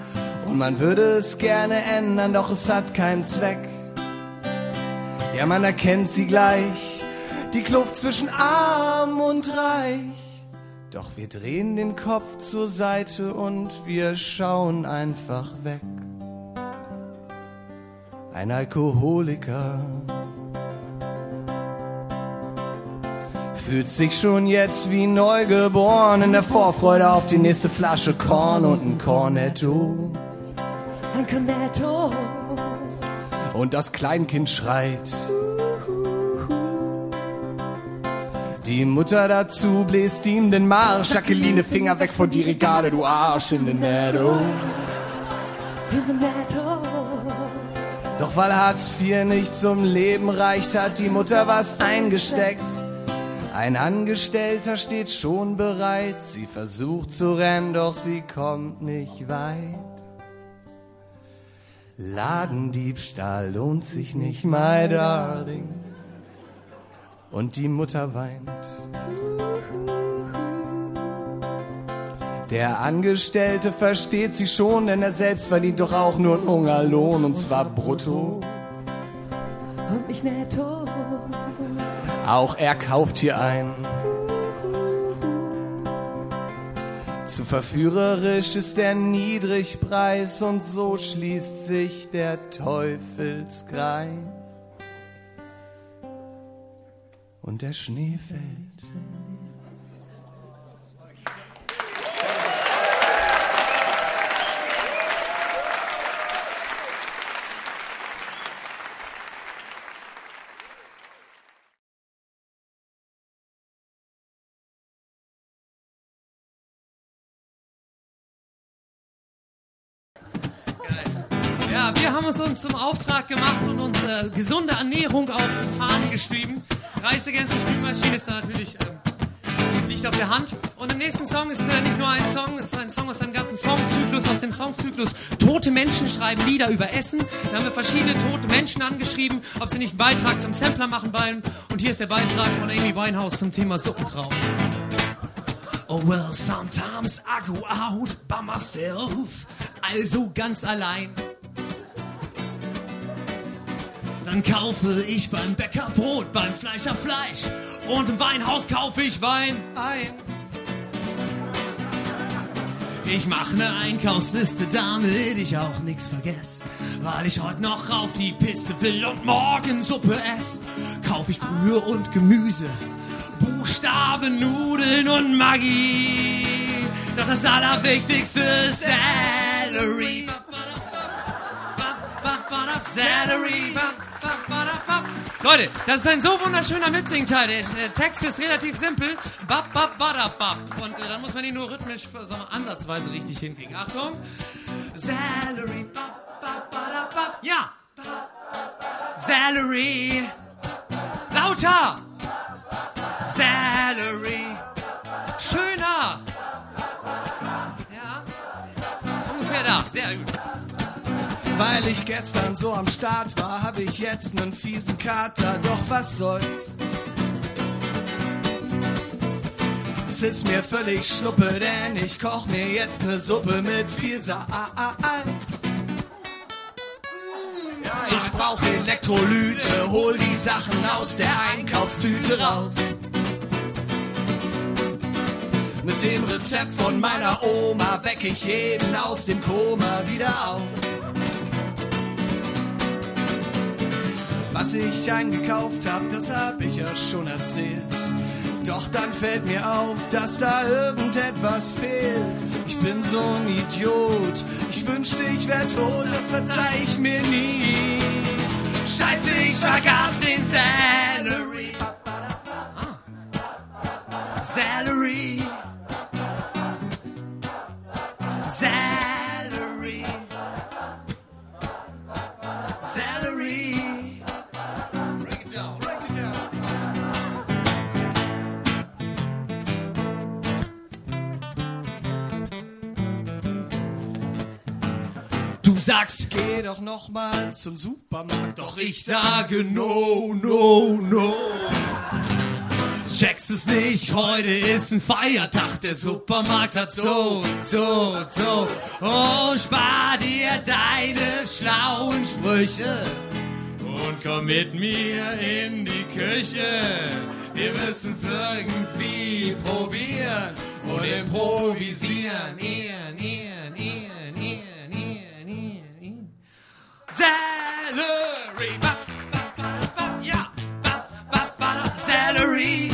Und man würde es gerne ändern, doch es hat keinen Zweck. Ja, man erkennt sie gleich. Die Kluft zwischen arm und reich. Doch wir drehen den Kopf zur Seite und wir schauen einfach weg. Ein Alkoholiker fühlt sich schon jetzt wie neugeboren in der Vorfreude auf die nächste Flasche Korn und ein Cornetto. Ein Cornetto. Und das Kleinkind schreit. Die Mutter dazu bläst ihm den Marsch. Jacqueline, Finger weg von die Regale, du Arsch in den Meadow. In the Meadow. Doch weil Hartz IV nicht zum Leben reicht, hat die Mutter was eingesteckt. Ein Angestellter steht schon bereit, sie versucht zu rennen, doch sie kommt nicht weit. Ladendiebstahl lohnt sich nicht, my darling. Und die Mutter weint. Der Angestellte versteht sie schon, denn er selbst verdient doch auch nur einen Hungerlohn und zwar brutto. Und nicht netto. Auch er kauft hier ein. Zu verführerisch ist der Niedrigpreis und so schließt sich der Teufelskreis. Und der Schnee fällt. wir haben es uns zum Auftrag gemacht und uns äh, gesunde Ernährung auf die Fahne geschrieben. Reis Against the Spülmaschine ist da natürlich ähm, liegt auf der Hand. Und im nächsten Song ist äh, nicht nur ein Song, es ist ein Song aus einem ganzen Songzyklus, aus dem Songzyklus Tote Menschen schreiben Lieder über Essen. Da haben wir verschiedene tote Menschen angeschrieben, ob sie nicht einen Beitrag zum Sampler machen wollen. Und hier ist der Beitrag von Amy Winehouse zum Thema Suppenkraut. Oh well, sometimes I go out by myself, also ganz allein. Dann kaufe ich beim Bäcker Brot, beim Fleischer Fleisch und im Weinhaus kaufe ich Wein ein. Ich mache ne Einkaufsliste, damit ich auch nix vergesse. Weil ich heute noch auf die Piste will und morgen Suppe ess. Kauf ich Brühe und Gemüse, Buchstaben, Nudeln und Magie. Doch das Allerwichtigste ist Salary. Salary. Leute, das ist ein so wunderschöner Mitsingteil. Der Text ist relativ simpel. Bap, bap, badab, bap. Und äh, dann muss man ihn nur rhythmisch sagen wir, ansatzweise richtig hinkriegen. Achtung. Salary. Bap, bap, badab, bap. Ja. Salary. Lauter. Salary. Schöner. Ja. Ungefähr da. Sehr gut. Weil ich gestern so am Start war, habe ich jetzt nen fiesen Kater, doch was soll's. Es ist mir völlig schnuppe, denn ich koch mir jetzt ne Suppe mit viel Salz. Ich brauch Elektrolyte, hol die Sachen aus der Einkaufstüte raus. Mit dem Rezept von meiner Oma weck ich jeden aus dem Koma wieder auf. Was ich eingekauft hab, das hab ich ja schon erzählt. Doch dann fällt mir auf, dass da irgendetwas fehlt. Ich bin so ein Idiot. Ich wünschte, ich wär tot, das verzeih ich mir nie. Scheiße, ich vergaß den Salary. Sagst, Geh doch noch mal zum Supermarkt, doch ich sage no, no, no. Checkst es nicht, heute ist ein Feiertag, der Supermarkt hat so, so, so. Oh, spar dir deine schlauen Sprüche und komm mit mir in die Küche. Wir müssen's irgendwie probieren und improvisieren. Ian, Ian, Salary. Ba, ba, ba, ja. Salary.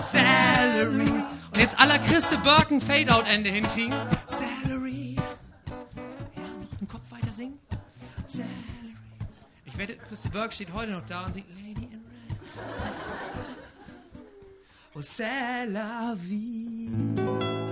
Salary. Und jetzt aller Christe Birken Fade-Out-Ende hinkriegen. Salary. Ja, noch einen Kopf weiter singen. Salary. Ich wette, Christe Burke steht heute noch da und singt Lady in Red. Oh, vie.